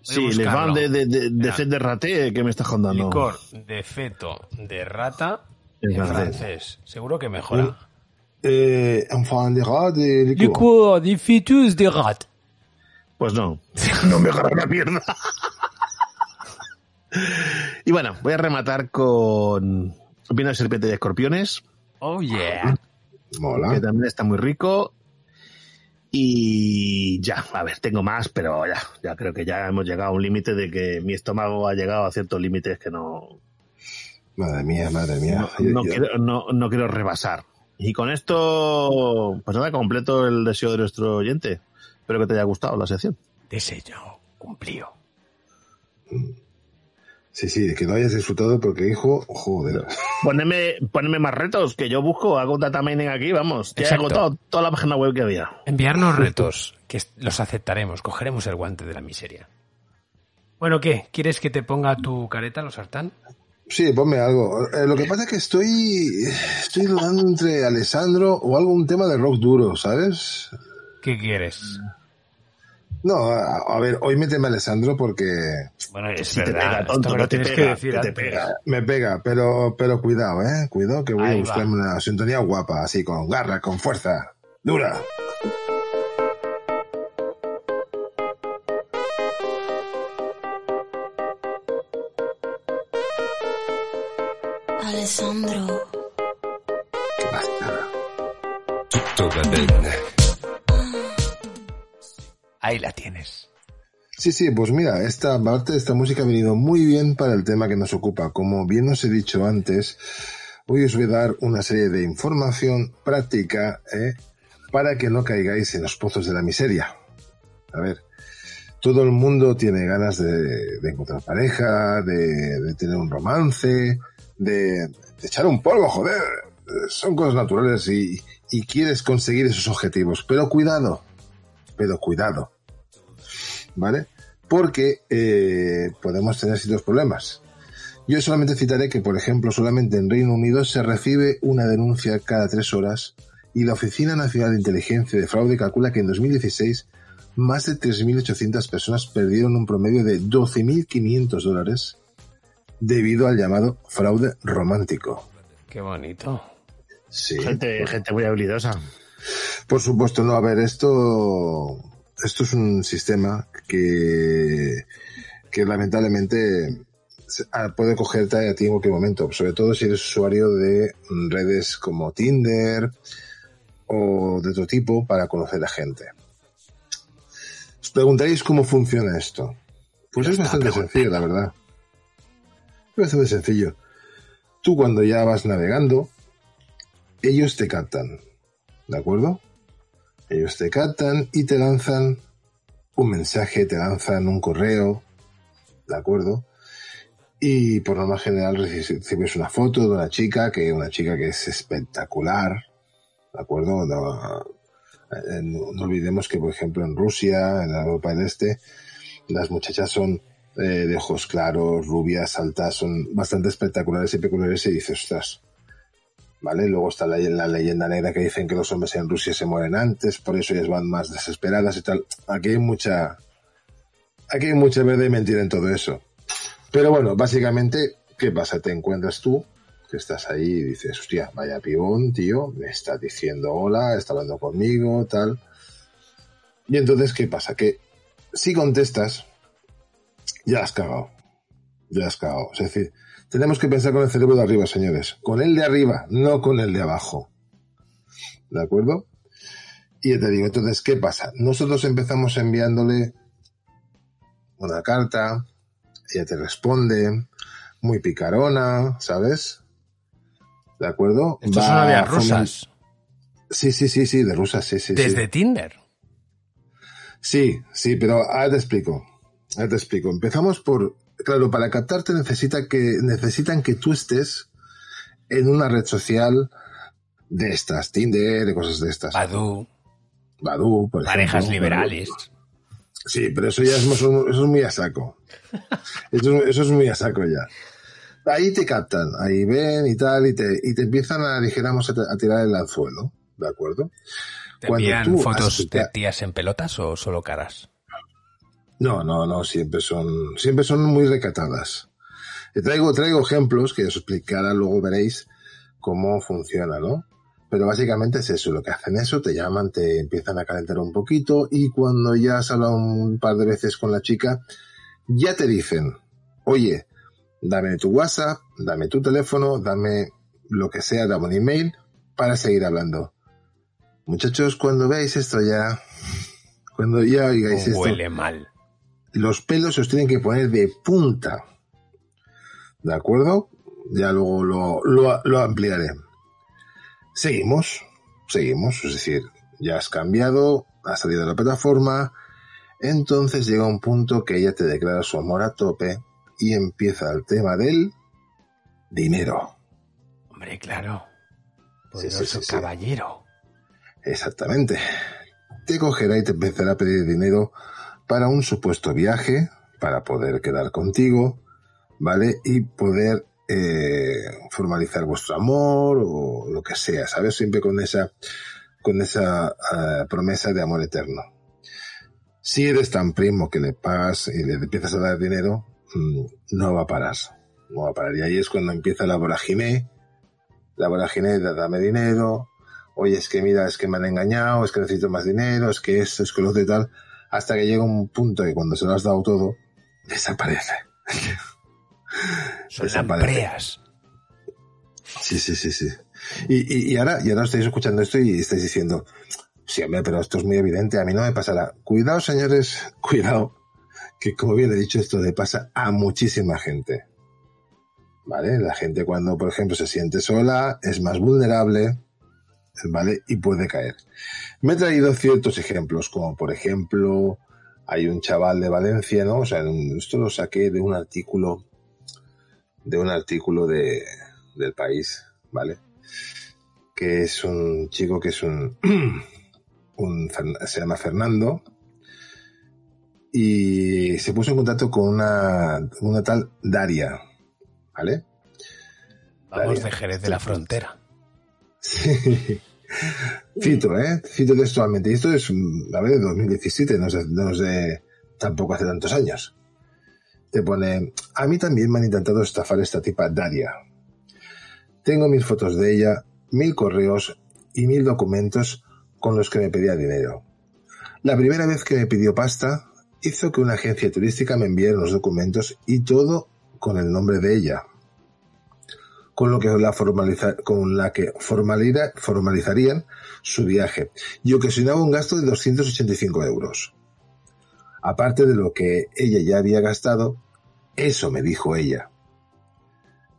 Sí, le van de, de, de, de fet de raté que me está contando. Licor de feto de rata En en francés. francés. Seguro que mejora. Eh, enfant de rat de licor. Licor de fetus de rat. Pues no, no mejora la mierda. y bueno, voy a rematar con vino de serpiente de escorpiones, Oh yeah. Mola. que también está muy rico. Y ya, a ver, tengo más, pero ya, ya creo que ya hemos llegado a un límite de que mi estómago ha llegado a ciertos límites que no, Madre mía, madre mía. no, Yo- no yo- quiero, no, no quiero rebasar. Y con esto, pues nada, completo el deseo de nuestro oyente. Espero que te haya gustado la sección. Deseo cumplido. Sí, sí, que no hayas disfrutado porque, hijo, joder. Poneme, poneme más retos, que yo busco, hago data mining aquí, vamos. Ya he agotado toda la página web que había. Enviarnos retos, que los aceptaremos. Cogeremos el guante de la miseria. Bueno, ¿qué? ¿Quieres que te ponga tu careta, los sartán? Sí, ponme algo. Eh, lo que pasa es que estoy, estoy dudando entre Alessandro o algún tema de rock duro, ¿sabes? ¿Qué quieres? No, a, a ver, hoy méteme a Alessandro porque Bueno, es Si te verdad. pega, esto tonto, lo te tienes pega, que decir que te pega. me pega, pero, pero cuidado, ¿eh? Cuidado que voy Ahí a va. buscarme una sintonía guapa, así con garra, con fuerza, dura. Ahí la tienes. Sí, sí, pues mira, esta parte esta música ha venido muy bien para el tema que nos ocupa. Como bien os he dicho antes, hoy os voy a dar una serie de información práctica ¿eh? para que no caigáis en los pozos de la miseria. A ver, todo el mundo tiene ganas de, encontrar pareja, de, de, tener un romance, de, de, echar un polvo, joder. Son cosas naturales y, y quieres conseguir esos objetivos. Pero cuidado, pero cuidado. ¿Vale? Porque eh, podemos tener ciertos problemas. Yo solamente citaré que, por ejemplo, solamente en Reino Unido se recibe una denuncia cada tres horas y la Oficina Nacional de Inteligencia de Fraude calcula que en 2016 más de 3.800 personas perdieron un promedio de 12.500 dólares debido al llamado fraude romántico. Qué bonito. Sí. Gente, gente muy habilidosa. Por supuesto, no. A ver, esto, esto es un sistema que, que lamentablemente puede cogerte a ti en cualquier momento, sobre todo si eres usuario de redes como Tinder o de otro tipo para conocer a gente. Os preguntaréis cómo funciona esto. Pues es bastante sencillo, la verdad. Es bastante sencillo. Tú cuando ya vas navegando, ellos te captan. ¿De acuerdo? Ellos te captan y te lanzan un mensaje, te lanzan un correo. ¿De acuerdo? Y por norma general recibes una foto de una chica, que una chica que es espectacular. ¿De acuerdo? No, no olvidemos que, por ejemplo, en Rusia, en Europa del Este, las muchachas son eh, de ojos claros, rubias, altas, son bastante espectaculares y peculiares y dices, ostras, ¿vale? Luego está la, leyenda negra que dicen que los hombres en Rusia se mueren antes, por eso ellas van más desesperadas y tal. Aquí hay mucha, aquí hay mucha verdad y mentira en todo eso. Pero bueno, básicamente, ¿qué pasa? Te encuentras tú, que estás ahí y dices, hostia, vaya pibón, tío, me está diciendo hola, está hablando conmigo, tal. Y entonces, ¿qué pasa? Que si contestas, ya has cagado. Ya has cagado. Es decir, tenemos que pensar con el cerebro de arriba, señores. Con el de arriba, no con el de abajo. ¿De acuerdo? Y ya te digo, entonces, ¿qué pasa? Nosotros empezamos enviándole una carta, ella te responde, muy picarona, ¿sabes? ¿De acuerdo? Estos son novias rusas. Sí, sí, sí, sí, de rusas, sí, sí. ¿Desde sí. Tinder? Sí, sí, pero ahora te explico. Ahora te explico. Empezamos por, claro, para captarte necesita que, necesitan que tú estés en una red social de estas, Tinder, de cosas de estas. Badu. Badu, por Parejas ejemplo. liberales. Sí, pero eso ya es, eso es muy a saco. Eso, eso, es muy a saco ya. Ahí te captan, ahí ven y tal, y te, y te empiezan a, dijéramos, a, a tirar el anzuelo, ¿de acuerdo? ¿Te envían fotos has... de tías en pelotas o solo caras? No, no, no, siempre son, siempre son muy recatadas. Te traigo, traigo ejemplos que os explicará, luego veréis cómo funciona, ¿no? Pero básicamente es eso, lo que hacen eso, te llaman, te empiezan a calentar un poquito y cuando ya has hablado un par de veces con la chica, ya te dicen, oye, dame tu WhatsApp, dame tu teléfono, dame lo que sea, dame un email para seguir hablando. Muchachos, cuando veáis esto ya, cuando ya oigáis esto, huele mal. Los pelos se os tienen que poner de punta. ¿De acuerdo? Ya luego lo, lo, lo ampliaré. Seguimos, seguimos, es decir, ya has cambiado, has salido de la plataforma, entonces llega un punto que ella te declara su amor a tope y empieza el tema del dinero. Hombre, claro. Poderoso sí, sí, sí, caballero. Exactamente. Te cogerá y te empezará a pedir dinero para un supuesto viaje, para poder quedar contigo, ¿vale? Y poder eh, formalizar vuestro amor o lo que sea, ¿sabes? Siempre con esa, con esa uh, promesa de amor eterno. Si eres tan primo que le pagas y le empiezas a dar dinero, mmm, no va a parar. No va a parar. Y ahí es cuando empieza la vorágine. La vorágine de dame dinero. Oye, es que mira, es que me han engañado, es que necesito más dinero, es que esto, es que lo y tal. Hasta que llega un punto que cuando se lo has dado todo, desaparece. Son lampreas. Sí, sí, sí, sí. Y, y, y, ahora, y ahora estáis escuchando esto y estáis diciendo, sí, hombre, pero esto es muy evidente, a mí no me pasará. Cuidado, señores, cuidado, que como bien he dicho, esto le pasa a muchísima gente. ¿Vale? La gente cuando, por ejemplo, se siente sola, es más vulnerable, ¿vale? Y puede caer. Me he traído ciertos ejemplos, como por ejemplo, hay un chaval de Valencia, ¿no? O sea, esto lo saqué de un artículo, de un artículo de, del país, ¿vale? Que es un chico que es un, un se llama Fernando, y se puso en contacto con una, una tal Daria, ¿vale? Vamos Daria. de Jerez de la Frontera. Sí. Cito, ¿eh? Cito textualmente. Y esto es, a ver, de 2017, no es, no tampoco hace tantos años. Te pone, a mí también me han intentado estafar esta tipa Daria. Tengo mil fotos de ella, mil correos y mil documentos con los que me pedía dinero. La primera vez que me pidió pasta, hizo que una agencia turística me enviara los documentos y todo con el nombre de ella, con lo que la con la que formaliza, formalizarían su viaje y ocasionaba un gasto de 285 euros. Aparte de lo que ella ya había gastado, eso me dijo ella.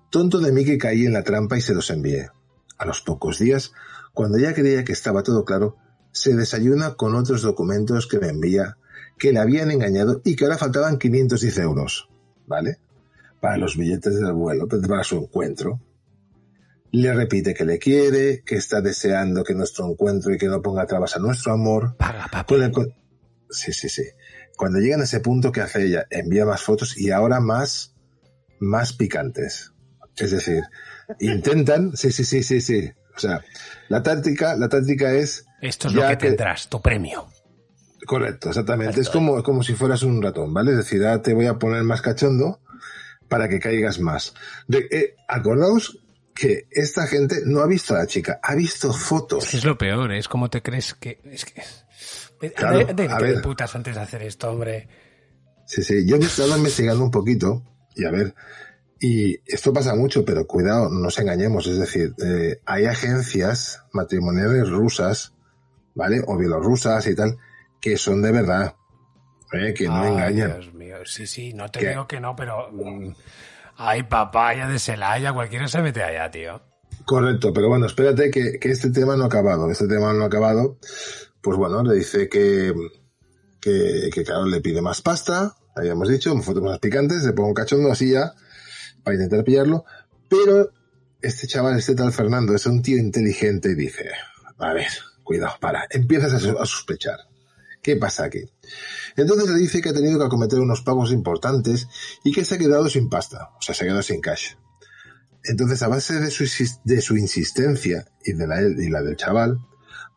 Tonto de mí que caí en la trampa y se los envié. A los pocos días, cuando ya creía que estaba todo claro, se desayuna con otros documentos que me envía que le habían engañado y que ahora faltaban 510 euros, ¿vale? Para los billetes del vuelo, para su encuentro. Le repite que le quiere, que está deseando que nuestro encuentro y que no ponga trabas a nuestro amor. Paga, papi. El... Sí, sí, sí. Cuando llegan a ese punto, ¿qué hace ella? Envía más fotos y ahora más, más picantes. Es decir, intentan, sí, sí, sí, sí, sí. O sea, la táctica, la táctica es. Esto es lo que tendrás, tu premio. Correcto, exactamente. Es como, como si fueras un ratón, ¿vale? Es decir, ahora te voy a poner más cachondo para que caigas más. De, eh, acordaos que esta gente no ha visto a la chica, ha visto fotos. Es, que lo peor, es como te crees que. Es que. Claro, de, de, a ver. putas antes de hacer esto, hombre. Sí, sí, yo he estado investigando un poquito y a ver. Y esto pasa mucho, pero cuidado, no nos engañemos. Es decir, eh, hay agencias matrimoniales rusas, ¿vale? O bielorrusas y tal, que son de verdad. ¿eh? Que no Ay, engañan. Dios mío, sí, sí, no te ¿Qué? digo que no, pero. mm, Ay, papaya de Celaya, cualquiera se mete allá, tío. Correcto, pero bueno, espérate que, que este tema no ha acabado. Este tema no ha acabado. Pues bueno, le dice que, que, claro, le pide más pasta, habíamos dicho, fotos más picantes, le pongo un cachondo así ya, para intentar pillarlo, pero este chaval, este tal Fernando, es un tío inteligente y dice, a ver, cuidado, para, empiezas a sospechar. ¿Qué pasa aquí? Entonces le dice que ha tenido que acometer unos pagos importantes y que se ha quedado sin pasta, o sea, se ha quedado sin cash. Entonces, a base de su, insistencia y de la, del chaval,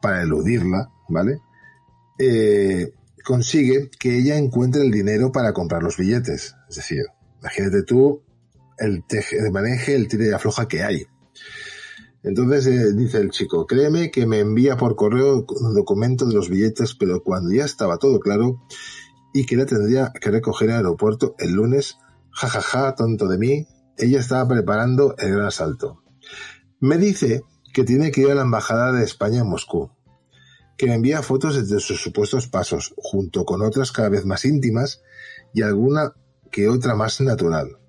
para eludirla, ¿vale? Eh, consigue que ella encuentre el dinero para comprar los billetes. Es decir, imagínate tú el teje, de maneje, el tire y afloja que hay. Entonces eh, dice el chico, créeme que me envía por correo un documento de los billetes, pero cuando ya estaba todo claro y que la tendría que recoger el aeropuerto el lunes, jajaja, tonto de mí, ella estaba preparando el gran asalto. Me dice que tiene que ir a la embajada de España en Moscú, que me envía fotos de sus supuestos pasos, junto con otras cada vez más íntimas y alguna que otra más natural.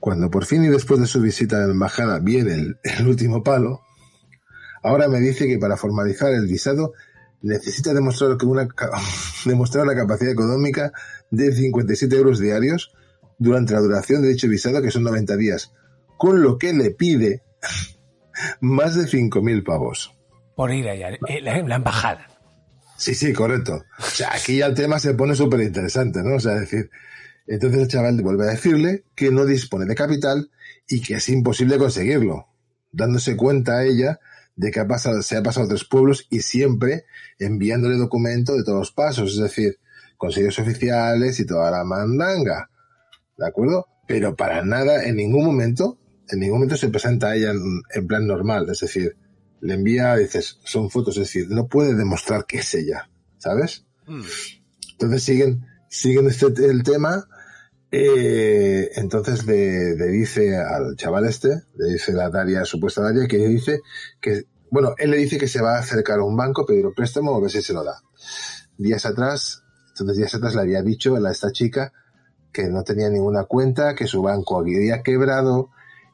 Cuando por fin y después de su visita a la embajada viene el, el último palo, ahora me dice que para formalizar el visado necesita demostrar, que una, ca- demostrar la capacidad económica de 57 euros diarios durante la duración de dicho visado, que son 90 días, con lo que le pide más de 5.000 pavos. Por ir allá, eh, la, la embajada. Sí, sí, correcto. O sea, aquí ya el tema se pone súper interesante, ¿no? O sea, es decir, entonces el chaval vuelve a decirle que no dispone de capital y que es imposible conseguirlo, dándose cuenta a ella de que ha pasado, se ha pasado a tres pueblos y siempre enviándole documento de todos los pasos, es decir, consejos oficiales y toda la mandanga, ¿de acuerdo? Pero para nada, en ningún momento, en ningún momento se presenta a ella en, en plan normal, es decir, le envía, dices, son fotos, es decir, no puede demostrar que es ella, ¿sabes? Entonces siguen, siguen este, el tema Eh, entonces le, le, dice al chaval este, le dice la Daria, supuesta Daria, que dice que, bueno, él le dice que se va a acercar a un banco, pedir un préstamo a ver si se lo da. Días atrás, entonces días atrás le había dicho a esta chica que no tenía ninguna cuenta, que su banco había quebrado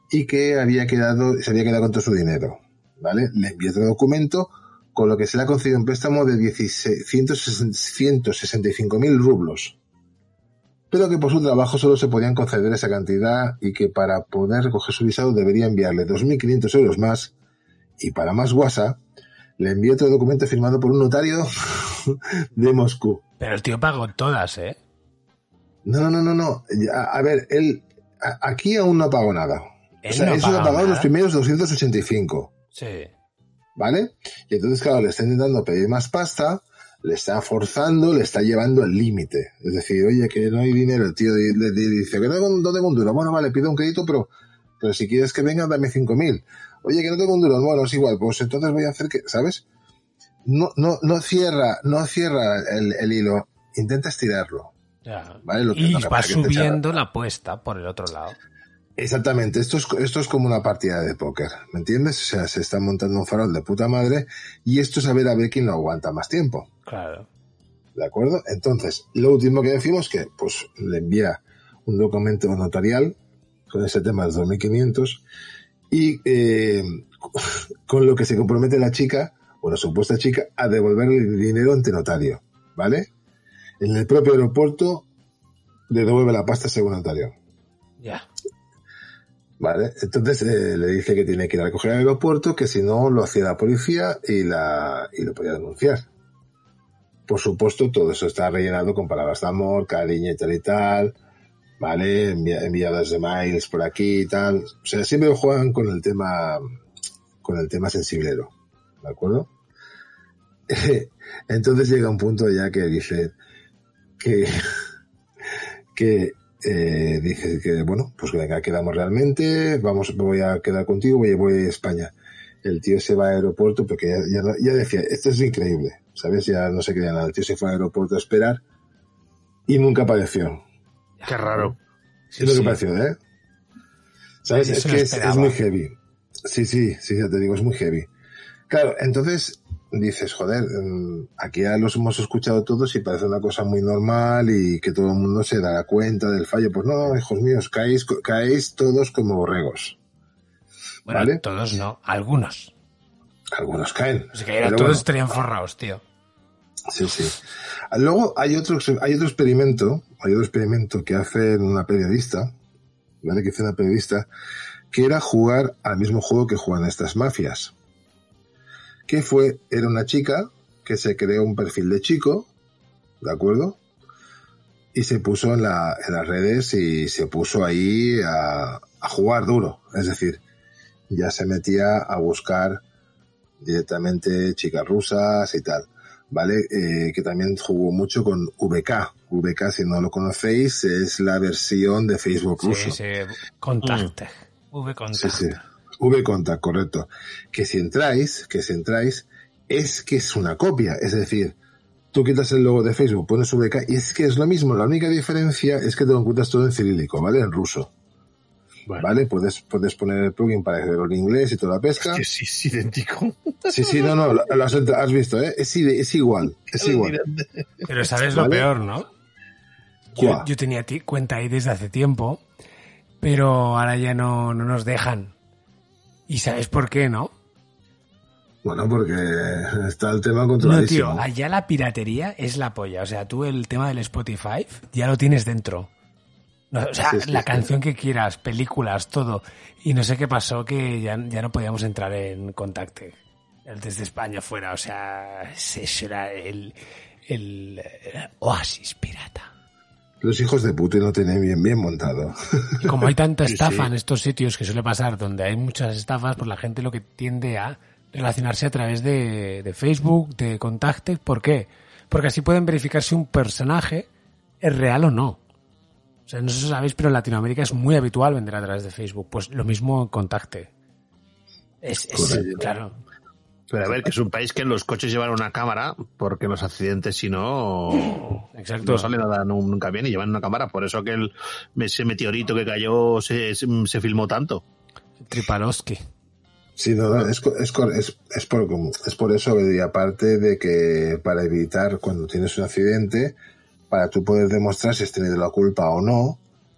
y que había quedado, se había quedado con todo su dinero. ¿Vale? Le envió otro documento con lo que se le ha concedido un préstamo de 165 mil rublos pero que por su trabajo solo se podían conceder esa cantidad y que para poder recoger su visado debería enviarle 2.500 euros más y para más guasa le envió otro documento firmado por un notario de Moscú. Pero el tío pagó todas, ¿eh? No, no, no, no. A, a ver, él aquí aún no pagó nada. Él o sea, no él solo ha pagado los primeros 285. Sí. ¿Vale? Y entonces, claro, le está intentando pedir más pasta, le está forzando, le está llevando al límite. Es decir, oye, que no hay dinero. El tío le, le dice que no tengo, no tengo un duro. Bueno, vale, pido un crédito, pero, pero si quieres que venga, dame 5.000. Oye, que no tengo un duro. Bueno, es igual, pues entonces voy a hacer que, ¿sabes? No, no, no cierra, no cierra el, el hilo. Intenta estirarlo. Ya. ¿Vale? Lo que- y lo va subiendo la apuesta por el otro lado. Exactamente, esto es, esto es como una partida de póker, ¿me entiendes? O sea, se está montando un farol de puta madre y esto es a ver a ver quién lo aguanta más tiempo, Claro. ¿de acuerdo? Entonces, lo último que decimos que, pues, le envía un documento notarial con ese tema de 2.500 y eh, con lo que se compromete la chica, o la supuesta chica, a devolver el dinero ante notario, ¿vale? En el propio aeropuerto le devuelve la pasta según notario. Ya. Vale, entonces eh, le dice que tiene que ir a recoger al aeropuerto, que si no lo hacía la policía y, la, y lo podía denunciar. Por supuesto, todo eso está rellenado con palabras de amor, cariño y tal y tal, ¿vale? Envia- enviadas de mails por aquí y tal. O sea, siempre juegan con el tema, con el tema sensiblero, ¿de acuerdo? Entonces llega un punto ya que dice que, que eh, que, bueno, pues venga, quedamos realmente, vamos, voy a quedar contigo, voy, voy a España. El tío se va al aeropuerto porque ya, ya decía, esto es increíble, ¿sabes? Ya no se creía nada. El tío se fue al aeropuerto a esperar y nunca apareció. Qué raro. Es lo que pareció, ¿eh? ¿Sabes? Es que es muy heavy. Sí, sí, sí, ya te digo, es muy heavy. Claro, entonces dices, joder, mm, aquí ya los hemos escuchado todos y parece una cosa muy normal y que todo el mundo se dará cuenta del fallo. Pues no, hijos míos, caéis, caéis todos como borregos. Bueno, ¿Vale? todos no, algunos. Algunos caen. Si cayeran Pero todos bueno. estarían forrados, tío. Sí, sí. Luego hay otro, hay otro experimento, hay otro experimento que hace una periodista, ¿vale? Que hace una periodista, que era jugar al mismo juego que juegan estas mafias. Que fue, era una chica que se creó un perfil de chico, ¿de acuerdo? Y se puso en, la, en las redes y se puso ahí a, a jugar duro. Es decir, ya se metía a buscar directamente chicas rusas y tal. ¿Vale? Eh, que también jugó mucho con VK. VK, si no lo conocéis, es la versión de Facebook ruso. Sí, sí, contacte. V Sí, contacte. sí. V-Contact, correcto. Que si entráis, que si entráis, es que es una copia. Es decir, tú quitas el logo de Facebook, pones VK y es que es lo mismo. La única diferencia es que te lo encuentras todo en cirílico, ¿vale? En ruso. ¿Vale? Puedes, puedes poner el plugin para hacerlo en inglés y toda la pesca. Que sí, es idéntico. Sí, sí, no, no, lo, lo has, visto, ¿eh? Es, es igual, es igual. Pero sabes lo ¿Vale? peor, ¿no? Yo, yo tenía cuenta ahí desde hace tiempo, pero ahora ya no, no nos dejan. ¿Y sabes por qué, no? Bueno, porque está el tema No, controladísimo. tío, allá la piratería es la polla. O sea, tú el tema del Spotify ya lo tienes dentro. No, o sea, Sí, sí, la sí. canción que quieras, películas, todo. Y no sé qué pasó que ya, ya no podíamos entrar en Contacte. El Desde España fuera, o sea, ese era el, el eh, oasis pirata. Los hijos de puta no tienen bien, bien montado. Y como hay tanta estafa en estos sitios que suele pasar, donde hay muchas estafas, pues la gente lo que tiende a relacionarse a través de, de Facebook, de Contacte. ¿Por qué? Porque así pueden verificar si un personaje es real o no. O sea, no sé si sabéis, pero en Latinoamérica es muy habitual vender a través de Facebook. Pues lo mismo en Contacte. Es, es claro. Pero a ver, que es un país que en los coches llevan una cámara, porque en los accidentes, si no, Exacto. no sale nada nu- nunca bien y llevan una cámara. Por eso que el, ese meteorito que cayó se, se, filmó tanto. Tripalowski. Sí, no, no, es, co- es, cor- es, es por, es por eso, y aparte de que para evitar cuando tienes un accidente, para tú poder demostrar si has tenido la culpa o no,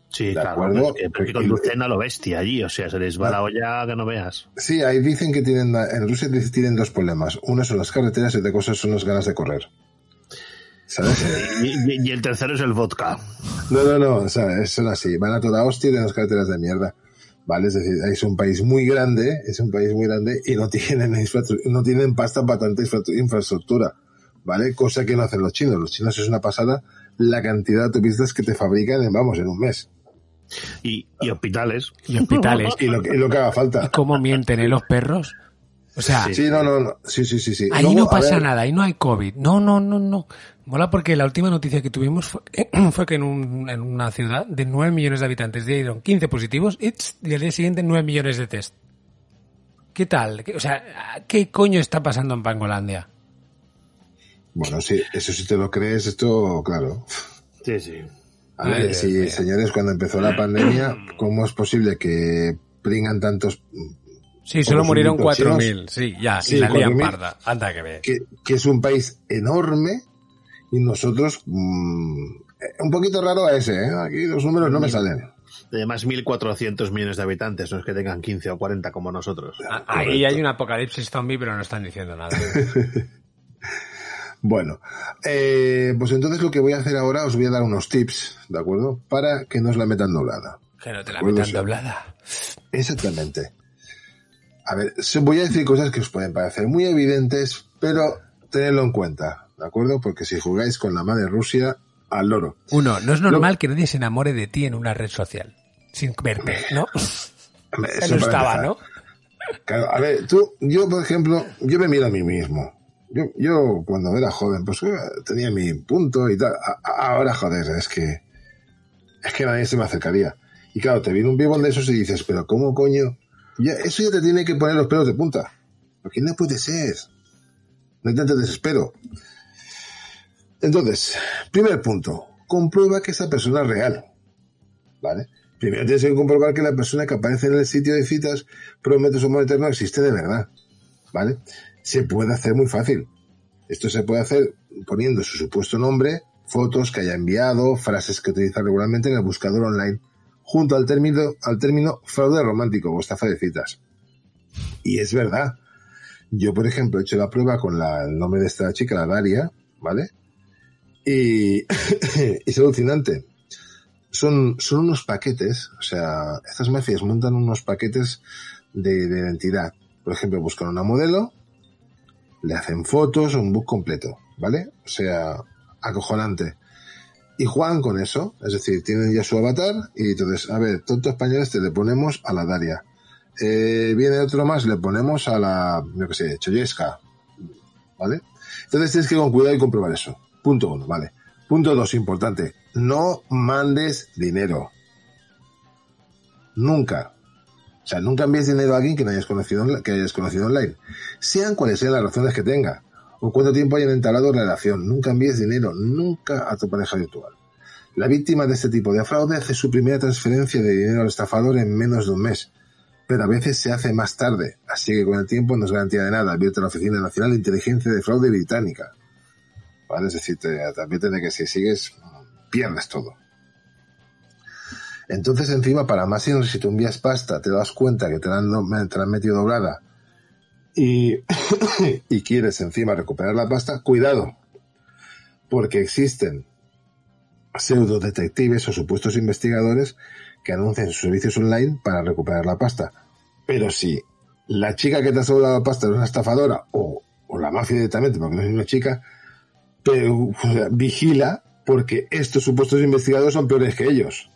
Sí, ¿de claro. acuerdo? Es que, porque conducen a lo bestia allí, o sea, se les va la olla que no veas. Sí, ahí dicen que tienen, en Rusia tienen dos problemas. Uno son las carreteras y otra cosa son las ganas de correr. ¿Sabes? Y, y- y el tercero es el vodka. No, no, no, o sea, son así. Van a toda hostia en las carreteras de mierda. ¿Vale? Es decir, es un país muy grande, es un país muy grande y no tienen, no tienen pasta para tanta infra- infraestructura. ¿Vale? Cosa que no hacen los chinos. Los chinos es una pasada la cantidad de autopistas que te fabrican en, vamos, en un mes. Y, y hospitales. Y hospitales. Y lo, que- y lo que haga falta. ¿Cómo mienten eh, los perros? O sea, Sí, no, no, no. Sí, sí, sí, sí. ahí Luego, no pasa ver, nada, ahí no hay COVID. No, no, no, no. Mola porque la última noticia que tuvimos fue, fue que en, un- en una ciudad de 9 millones de habitantes dieron 15 positivos y, y al día siguiente 9 millones de test. ¿Qué tal? ¿Qué- O sea, ¿qué coño está pasando en Pangolandia? Bueno, sí, eso si te lo crees, esto, claro. Sí, sí. A ver, sí, señores, cuando empezó la pandemia, ¿cómo es posible que pringan tantos... Sí, solo murieron súbditos chinos? 4.000. Sí, ya, Sí, y la lían 4.000. parda. Anda que ve. que, que es un país enorme y nosotros mm, un poquito raro a ese, ¿eh? Aquí los números no me salen. Además, 1.400 millones de habitantes, no es que tengan 15 o 40 como nosotros. Ahí hay un apocalipsis zombie, pero no están diciendo nada. Bueno, eh, pues entonces lo que voy a hacer ahora, os voy a dar unos tips, ¿de acuerdo? Para que no os la metan doblada. Que no te la metan doblada. Exactamente. A ver, se- voy a decir cosas que os pueden parecer muy evidentes, pero tenedlo en cuenta, ¿de acuerdo? Porque si jugáis con la madre Rusia, al loro. Uno, no es normal que nadie se enamore de ti en una red social. Sin verte, ¿no? Eso estaba, empezar. ¿no? Claro, a ver, tú, yo por ejemplo, yo me miro a mí mismo. Yo, yo cuando era joven, pues eh, tenía mi punto y tal. Ahora, joder, es que, es que nadie se me acercaría. Y claro, te viene un pibón de esos y dices, pero ¿cómo coño? Ya, eso ya te tiene que poner los pelos de punta. Porque no puede ser. No hay tanto desespero. Entonces, primer punto, comprueba que esa persona es real. ¿Vale? Primero tienes que comprobar que la persona que aparece en el sitio de citas promete su amor eterno existe de verdad. ¿Vale? Se puede hacer muy fácil. Esto se puede hacer poniendo su supuesto nombre, fotos que haya enviado, frases que utiliza regularmente en el buscador online, junto al término, al término fraude romántico o estafa de citas. Y es verdad. Yo, por ejemplo, he hecho la prueba con la- el nombre de esta chica, la Daria, ¿vale? Y, es alucinante. Son, son unos paquetes, o sea, estas mafias montan unos paquetes de identidad. Por ejemplo, buscan una modelo, le hacen fotos, un book completo, ¿vale? O sea, acojonante. Y juegan con eso, es decir, tienen ya su avatar y entonces, a ver, tonto español este le ponemos a la Daria. Eh, viene otro más, le ponemos a la, yo qué sé, Choyesca, ¿vale? Entonces tienes que ir con cuidado y comprobar eso. Punto uno, ¿vale? Punto dos, importante. No mandes dinero. Nunca. O sea, nunca envíes dinero a alguien que no hayas conocido, que hayas online. Sean cuales sean las razones que tenga. O cuánto tiempo hayan entablado relación. Nunca envíes dinero. Nunca a tu pareja virtual. La víctima de este tipo de fraude hace su primera transferencia de dinero al estafador en menos de un mes. Pero a veces se hace más tarde. Así que con el tiempo no es garantía de nada. Advierte la Oficina Nacional de Inteligencia de Fraude Británica. ¿Vale? Es decir, te, te advierte de que si sigues, pierdes todo. Entonces, encima, para más si tú envías pasta, te das cuenta que te la han, metido doblada y, quieres encima recuperar la pasta, cuidado. Porque existen pseudo detectives o supuestos investigadores que anuncian sus servicios online para recuperar la pasta. Pero si la chica que te ha doblado la pasta es una estafadora o, o la mafia directamente, porque no es una chica, pero vigila porque estos supuestos investigadores son peores que ellos.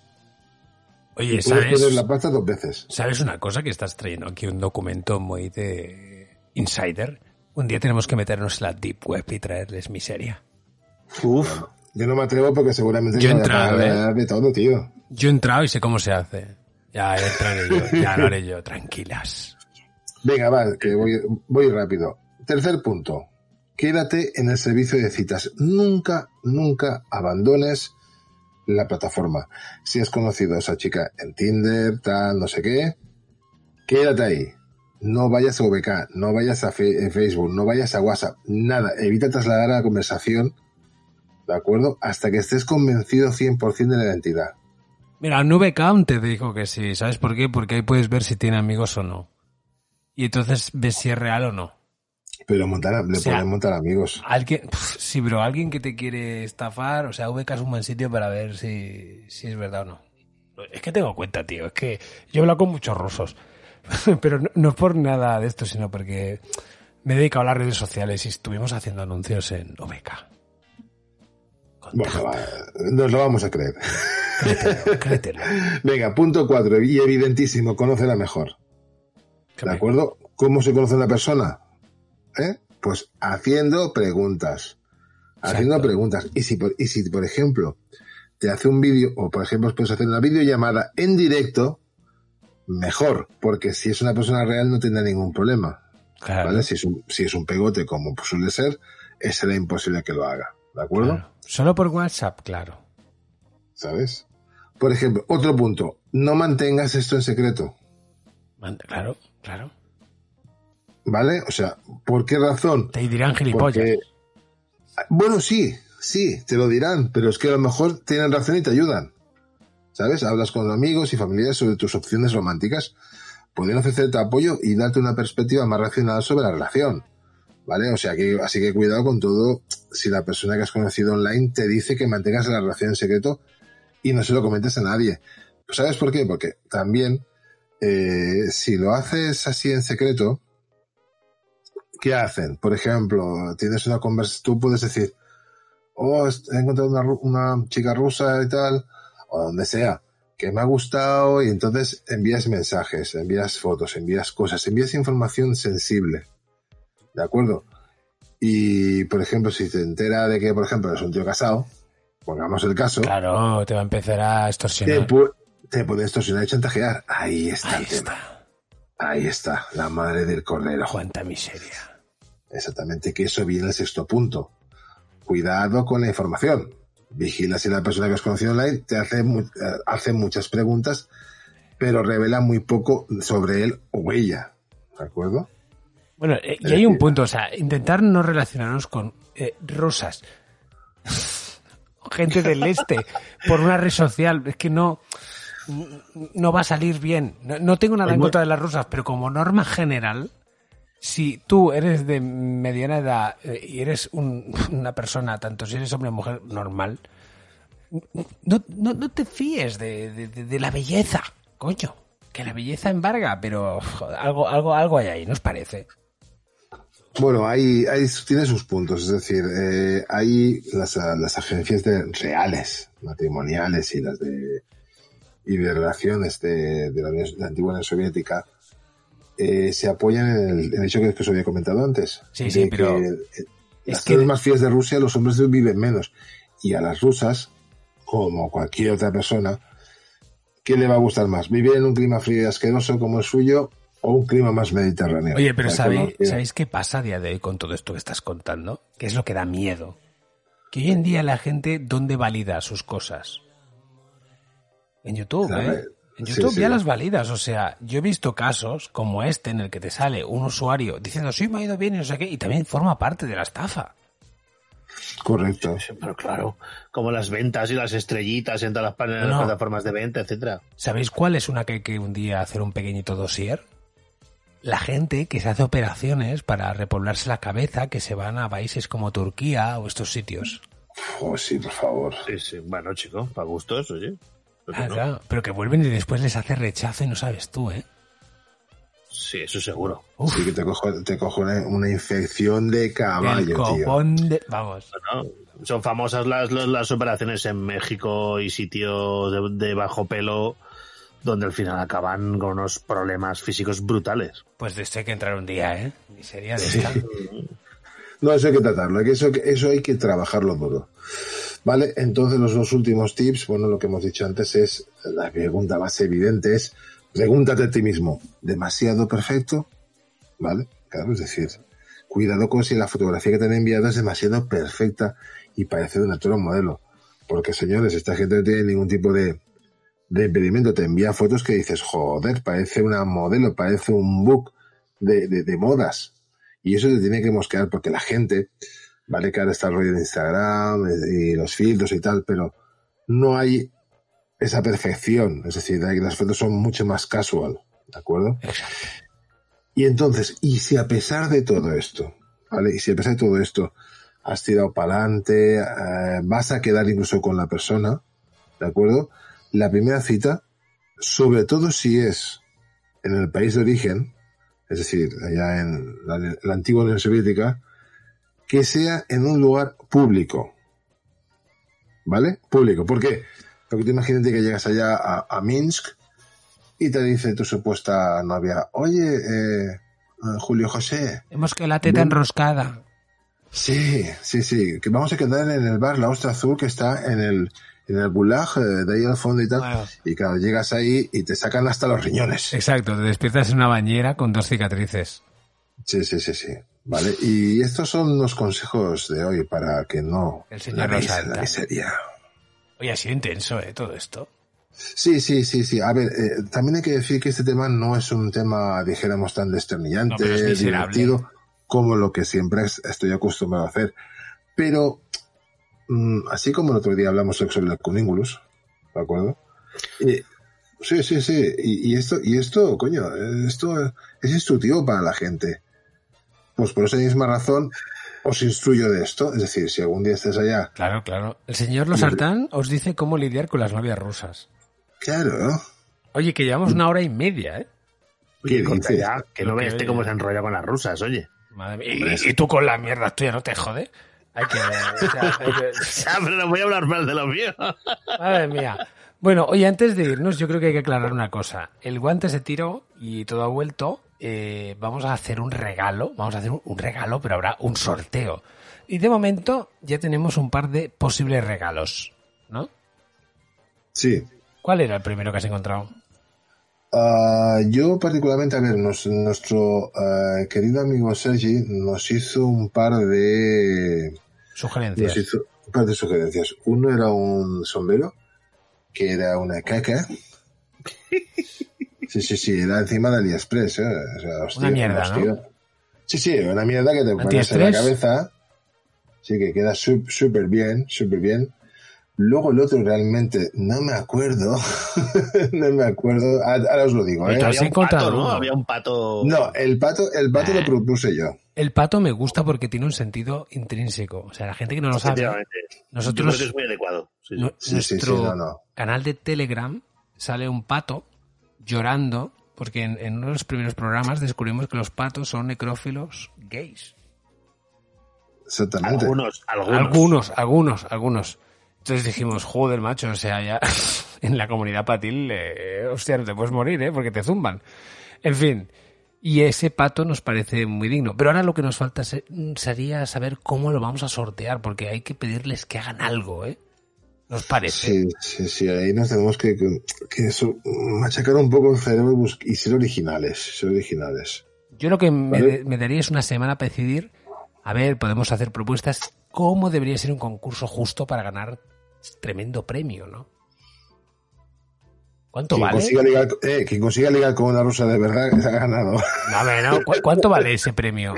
Oye, ¿sabes? la pasta dos veces. ¿Sabes una cosa? Que estás trayendo aquí un documento muy de insider. Un día tenemos que meternos en la deep web y traerles miseria. Uf, yo no me atrevo porque seguramente Yo he entrado, de todo, tío. Yo he entrado y sé cómo se hace. Ya entraré yo, ya lo haré yo, tranquilas. Venga, va, que voy, voy rápido. Tercer punto. Quédate en el servicio de citas. Nunca, nunca abandones la plataforma. Si has conocido a esa chica en Tinder, tal, no sé qué, quédate ahí. No vayas a VK, no vayas a Facebook, no vayas a WhatsApp, nada. Evita trasladar la conversación, ¿de acuerdo? Hasta que estés convencido 100% de la identidad. Mira, Nube Count te dijo que sí. ¿Sabes por qué? Porque ahí puedes ver si tiene amigos o no. Y entonces ves si es real o no. Pero montar, le O sea, pueden montar amigos. Alguien, sí, bro, alguien que te quiere estafar, o sea, VK es un buen sitio para ver si, si es verdad o no. Es que tengo cuenta, tío, es que yo he hablado con muchos rusos, pero no, no por nada de esto, sino porque me he dedicado a las redes sociales y estuvimos haciendo anuncios en VK. Bueno, va, nos lo vamos a creer. Créetelo, créetelo. Venga, punto cuatro, y evidentísimo, conócela mejor. ¿De acuerdo? ¿Cómo se conoce una persona? ¿Eh? Pues haciendo preguntas. Haciendo preguntas. Y si, por, y si, por ejemplo, te hace un vídeo, o por ejemplo, puedes hacer una videollamada en directo, mejor, porque si es una persona real no tendrá ningún problema. ¿Vale? Si es, un, si es un pegote, como suele ser, será imposible que lo haga. ¿De acuerdo? Claro. Solo por WhatsApp, claro. ¿Sabes? Por ejemplo, otro punto, no mantengas esto en secreto. Claro, claro. ¿Vale? O sea, ¿por qué razón? Te dirán gilipollas. Porque- Bueno, sí, sí, te lo dirán, pero es que a lo mejor tienen razón y te ayudan. ¿Sabes? Hablas con amigos y familiares sobre tus opciones románticas. Pueden ofrecerte apoyo y darte una perspectiva más racional sobre la relación. ¿Vale? O sea, que, así que cuidado con todo. Si la persona que has conocido online te dice que mantengas la relación en secreto y no se lo comentes a nadie. ¿Sabes por qué? Porque también, eh, si lo haces así en secreto, ¿qué hacen? Por ejemplo, tienes una conversación, tú puedes decir, oh, he encontrado una, una chica rusa y tal, o donde sea, que me ha gustado, y entonces envías mensajes, envías fotos, envías cosas, envías información sensible. ¿De acuerdo? Y, por ejemplo, si te entera de que, por ejemplo, eres un tío casado, pongamos el caso, Claro, te va a empezar a te, extorsionar. pu- te puede extorsionar y chantajear. Ahí está el tema. Ahí está, la madre del cordero. Cuánta miseria. Exactamente, que eso viene el sexto punto. Cuidado con la información. Vigila si la persona que has conocido online te hace, eh, hace muchas preguntas, pero revela muy poco sobre él o ella. ¿De acuerdo? Bueno, eh, y hay un punto, o sea, intentar no relacionarnos con eh, rusas, gente del este, por una red social, es que no, no va a salir bien. No, no tengo nada en Pues contra de las rusas, pero como norma general, si tú eres de mediana edad eh, y eres un- una persona, tanto si eres hombre o mujer, normal, no, no, no te fíes de, de- la belleza, coño. Que la belleza embarga, pero algo, algo, algo hay ahí, ¿no os parece? Bueno, hay, hay, tiene sus puntos, es decir, eh, hay las, las agencias de, reales, matrimoniales y las de, y de relaciones de, de la antigua Unión Soviética, eh, se apoyan en el, en el hecho que, que os había comentado antes. Sí, de sí, pero que, eh, es las que- zonas más frías de Rusia los hombres viven menos. Y a las rusas, como cualquier otra persona, ¿qué le va a gustar más? ¿Vivir en un clima frío y asqueroso como el suyo o un clima más mediterráneo? Oye, pero que ¿sabéis, no- ¿sabéis qué pasa a día de hoy con todo esto que estás contando? ¿Qué es lo que da miedo? Que hoy en día la gente, ¿dónde valida sus cosas? En YouTube, Claro, ¿eh? En YouTube sí. ya las validas. O sea, yo he visto casos como este en el que te sale un usuario diciendo, sí, me ha ido bien y no sé qué, y también forma parte de la estafa. Correcto. Pero claro, como las ventas y las estrellitas en todas las, plataformas de venta, etcétera. ¿Sabéis cuál es una que hay que un día hacer un pequeñito dossier? La gente que se hace operaciones para repoblarse la cabeza, que se van a países como Turquía o estos sitios. Oh, sí, por favor. Sí, sí. Bueno, chico, para gustos, oye. ¿Por qué Ah, no? claro, pero que vuelven y después les hace rechazo y no sabes tú, ¿eh? Sí, eso seguro. Sí, que te cojo, te cojo una, una infección de caballo, El tío. de... Vamos. Bueno, son famosas las, las, las operaciones en México y sitios de, de bajo pelo donde al final acaban con unos problemas físicos brutales. Pues de esto hay que entrar un día, ¿eh? Miseria de Sí. esta. No, eso hay que tratarlo, que eso, eso hay que trabajarlo duro. Vale, entonces los dos últimos tips, bueno, lo que hemos dicho antes es, la pregunta más evidente es, pregúntate a ti mismo, ¿demasiado perfecto? ¿Vale? Claro, es decir, cuidado con si la fotografía que te han enviado es demasiado perfecta y parece de un modelo. Porque, señores, esta gente no tiene ningún tipo de, de impedimento. Te envía fotos que dices, joder, parece una modelo, parece un book de, de, de modas. Y eso te tiene que mosquear porque la gente, vale que ahora está el rollo de Instagram y los filtros y tal, pero no hay esa perfección. Es decir, las fotos son mucho más casual, ¿de acuerdo? Y entonces, y si a pesar de todo esto, ¿vale? Y si a pesar de todo esto has tirado para adelante, eh, vas a quedar incluso con la persona, ¿de acuerdo? La primera cita, sobre todo si es en el país de origen, es decir, allá en la, la antigua Unión Soviética, que sea en un lugar público. ¿Vale? Público. ¿Por qué? Porque tú imagínate que llegas allá a, a Minsk y te dice tu supuesta novia, oye, eh, Julio José. Hemos que la teta enroscada. Sí, sí, sí. Que vamos a quedar en el bar La Ostra Azul que está en el, en el gulag eh, de ahí al fondo y tal. Bueno. Y claro, llegas ahí y te sacan hasta los riñones. Exacto, te despiertas en una bañera con dos cicatrices. Sí, sí, sí, sí. Vale. Y estos son los consejos de hoy para que no El señor la en la miseria. Oye, ha sido intenso, ¿eh? Todo esto. Sí, sí, sí, sí. A ver, eh, también hay que decir que este tema no es un tema, dijéramos, tan No, desternillante, miserable. divertido, como lo que siempre es- estoy acostumbrado a hacer. Pero, mm, así como el otro día hablamos sobre el cuningulus, ¿de acuerdo? Eh, sí, sí, sí. Y, y esto, y esto, coño, esto es instructivo para la gente. Pues por esa misma razón os instruyo de esto. Es decir, si algún día estés allá, Claro, claro. El señor Losartán os dice cómo lidiar con las novias rusas. claro. Oye, que llevamos una hora y media, ¿eh? Oye, ¿Qué ya, que no Lo ve que este oye. cómo se enrolla con las rusas, oye. Madre mía. Y, y tú con la mierda tuya, ¿no te jode? Hay que... o sea, hay que- Ah, pero no voy a hablar mal de lo mío. Madre mía. Bueno, oye, antes de irnos, yo creo que hay que aclarar una cosa. El guante se tiró y todo ha vuelto. Eh, vamos a hacer un regalo. Vamos a hacer un, un regalo, pero habrá un sorteo. Y de momento ya tenemos un par de posibles regalos, ¿no? Sí. ¿Cuál era el primero que has encontrado? Ah, yo particularmente, a ver, nos- nuestro ah, querido amigo Sergi nos hizo un par de Sugerencias. nos hizo un par de sugerencias. Uno era un sombrero que era una caca. Sí, sí, sí, era encima de AliExpress, ¿eh? O sea, hostia, Una mierda, hostia. ¿no? Sí, sí, una mierda que te pones en la cabeza. Sí, que queda súper bien, súper bien. Luego el otro realmente no me acuerdo. no me acuerdo. Ah, Ahora os lo digo, ¿eh? Había un encontrado pato, ¿no? Había un pato. No, el pato, el pato lo propuse yo. El pato me gusta porque tiene un sentido intrínseco. O sea, la gente que no lo sabe, Efectivamente. nosotros- Yo creo que es muy adecuado. Sí, sí. nu- Sí, sí, sí, nuestro no, no. canal de Telegram sale un pato llorando porque en, en uno de los primeros programas descubrimos que los patos son necrófilos gays. Exactamente. Algunos, algunos. Algunos, algunos, algunos. Entonces dijimos, joder, macho, o sea, ya en la comunidad patil, eh, hostia, no te puedes morir, ¿eh? Porque te zumban. En fin, y ese pato nos parece muy digno. Pero ahora lo que nos falta se- sería saber cómo lo vamos a sortear, porque hay que pedirles que hagan algo, ¿eh? ¿Nos parece? Sí, sí, sí, ahí nos tenemos que, que, machacar un poco el cerebro y, ser originales, ser originales. Yo lo que me, Vale. me daría es una semana para decidir, a ver, podemos hacer propuestas, cómo debería ser un concurso justo para ganar tremendo premio, ¿no? ¿Cuánto Quien vale? consiga, ligar, eh, quien consiga ligar con una rusa de verdad ha ganado. A ver, ¿no? ¿Cu- ¿Cuánto vale ese premio?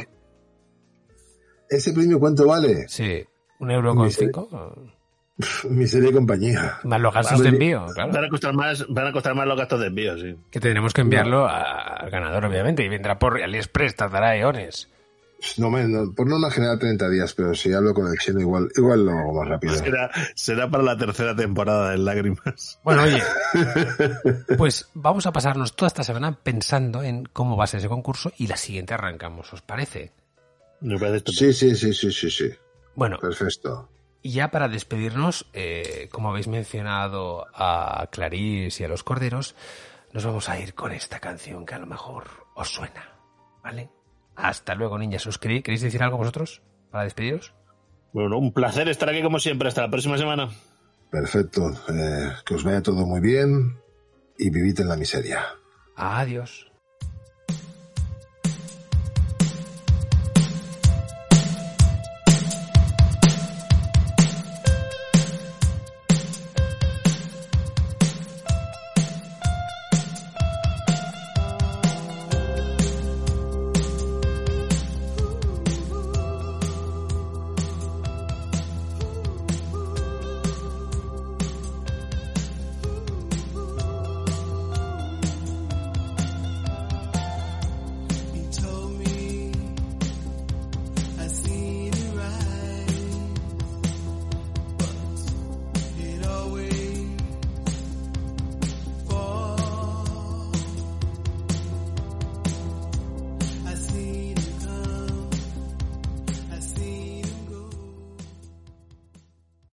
¿Ese premio cuánto vale? Sí, un euro con cinco. Miseria y compañía. Más los gastos de envío, claro. Van a costar más, van a costar más los gastos de envío, sí. Que tendremos que enviarlo a- al ganador, obviamente, y vendrá por AliExpress, tardará eones. No, me- no, por norma general 30 días, pero si hablo con el chino igual, igual lo hago más rápido. Será, será para la tercera temporada de Lágrimas. Bueno, oye, pues vamos a pasarnos toda esta semana pensando en cómo va a ser ese concurso y la siguiente arrancamos, ¿os parece? Me parece. Sí, sí, sí, sí, sí, sí. Bueno, Perfecto. Y ya para despedirnos, eh, como habéis mencionado a Clarís y a los Corderos, nos vamos a ir con esta canción que a lo mejor os suena, ¿vale? Hasta luego, niñas. ¿Os queréis, queréis decir algo vosotros para despediros? Bueno, un placer estar aquí como siempre. Hasta la próxima semana. Perfecto. Eh, que os vaya todo muy bien y vivid en la miseria. Adiós.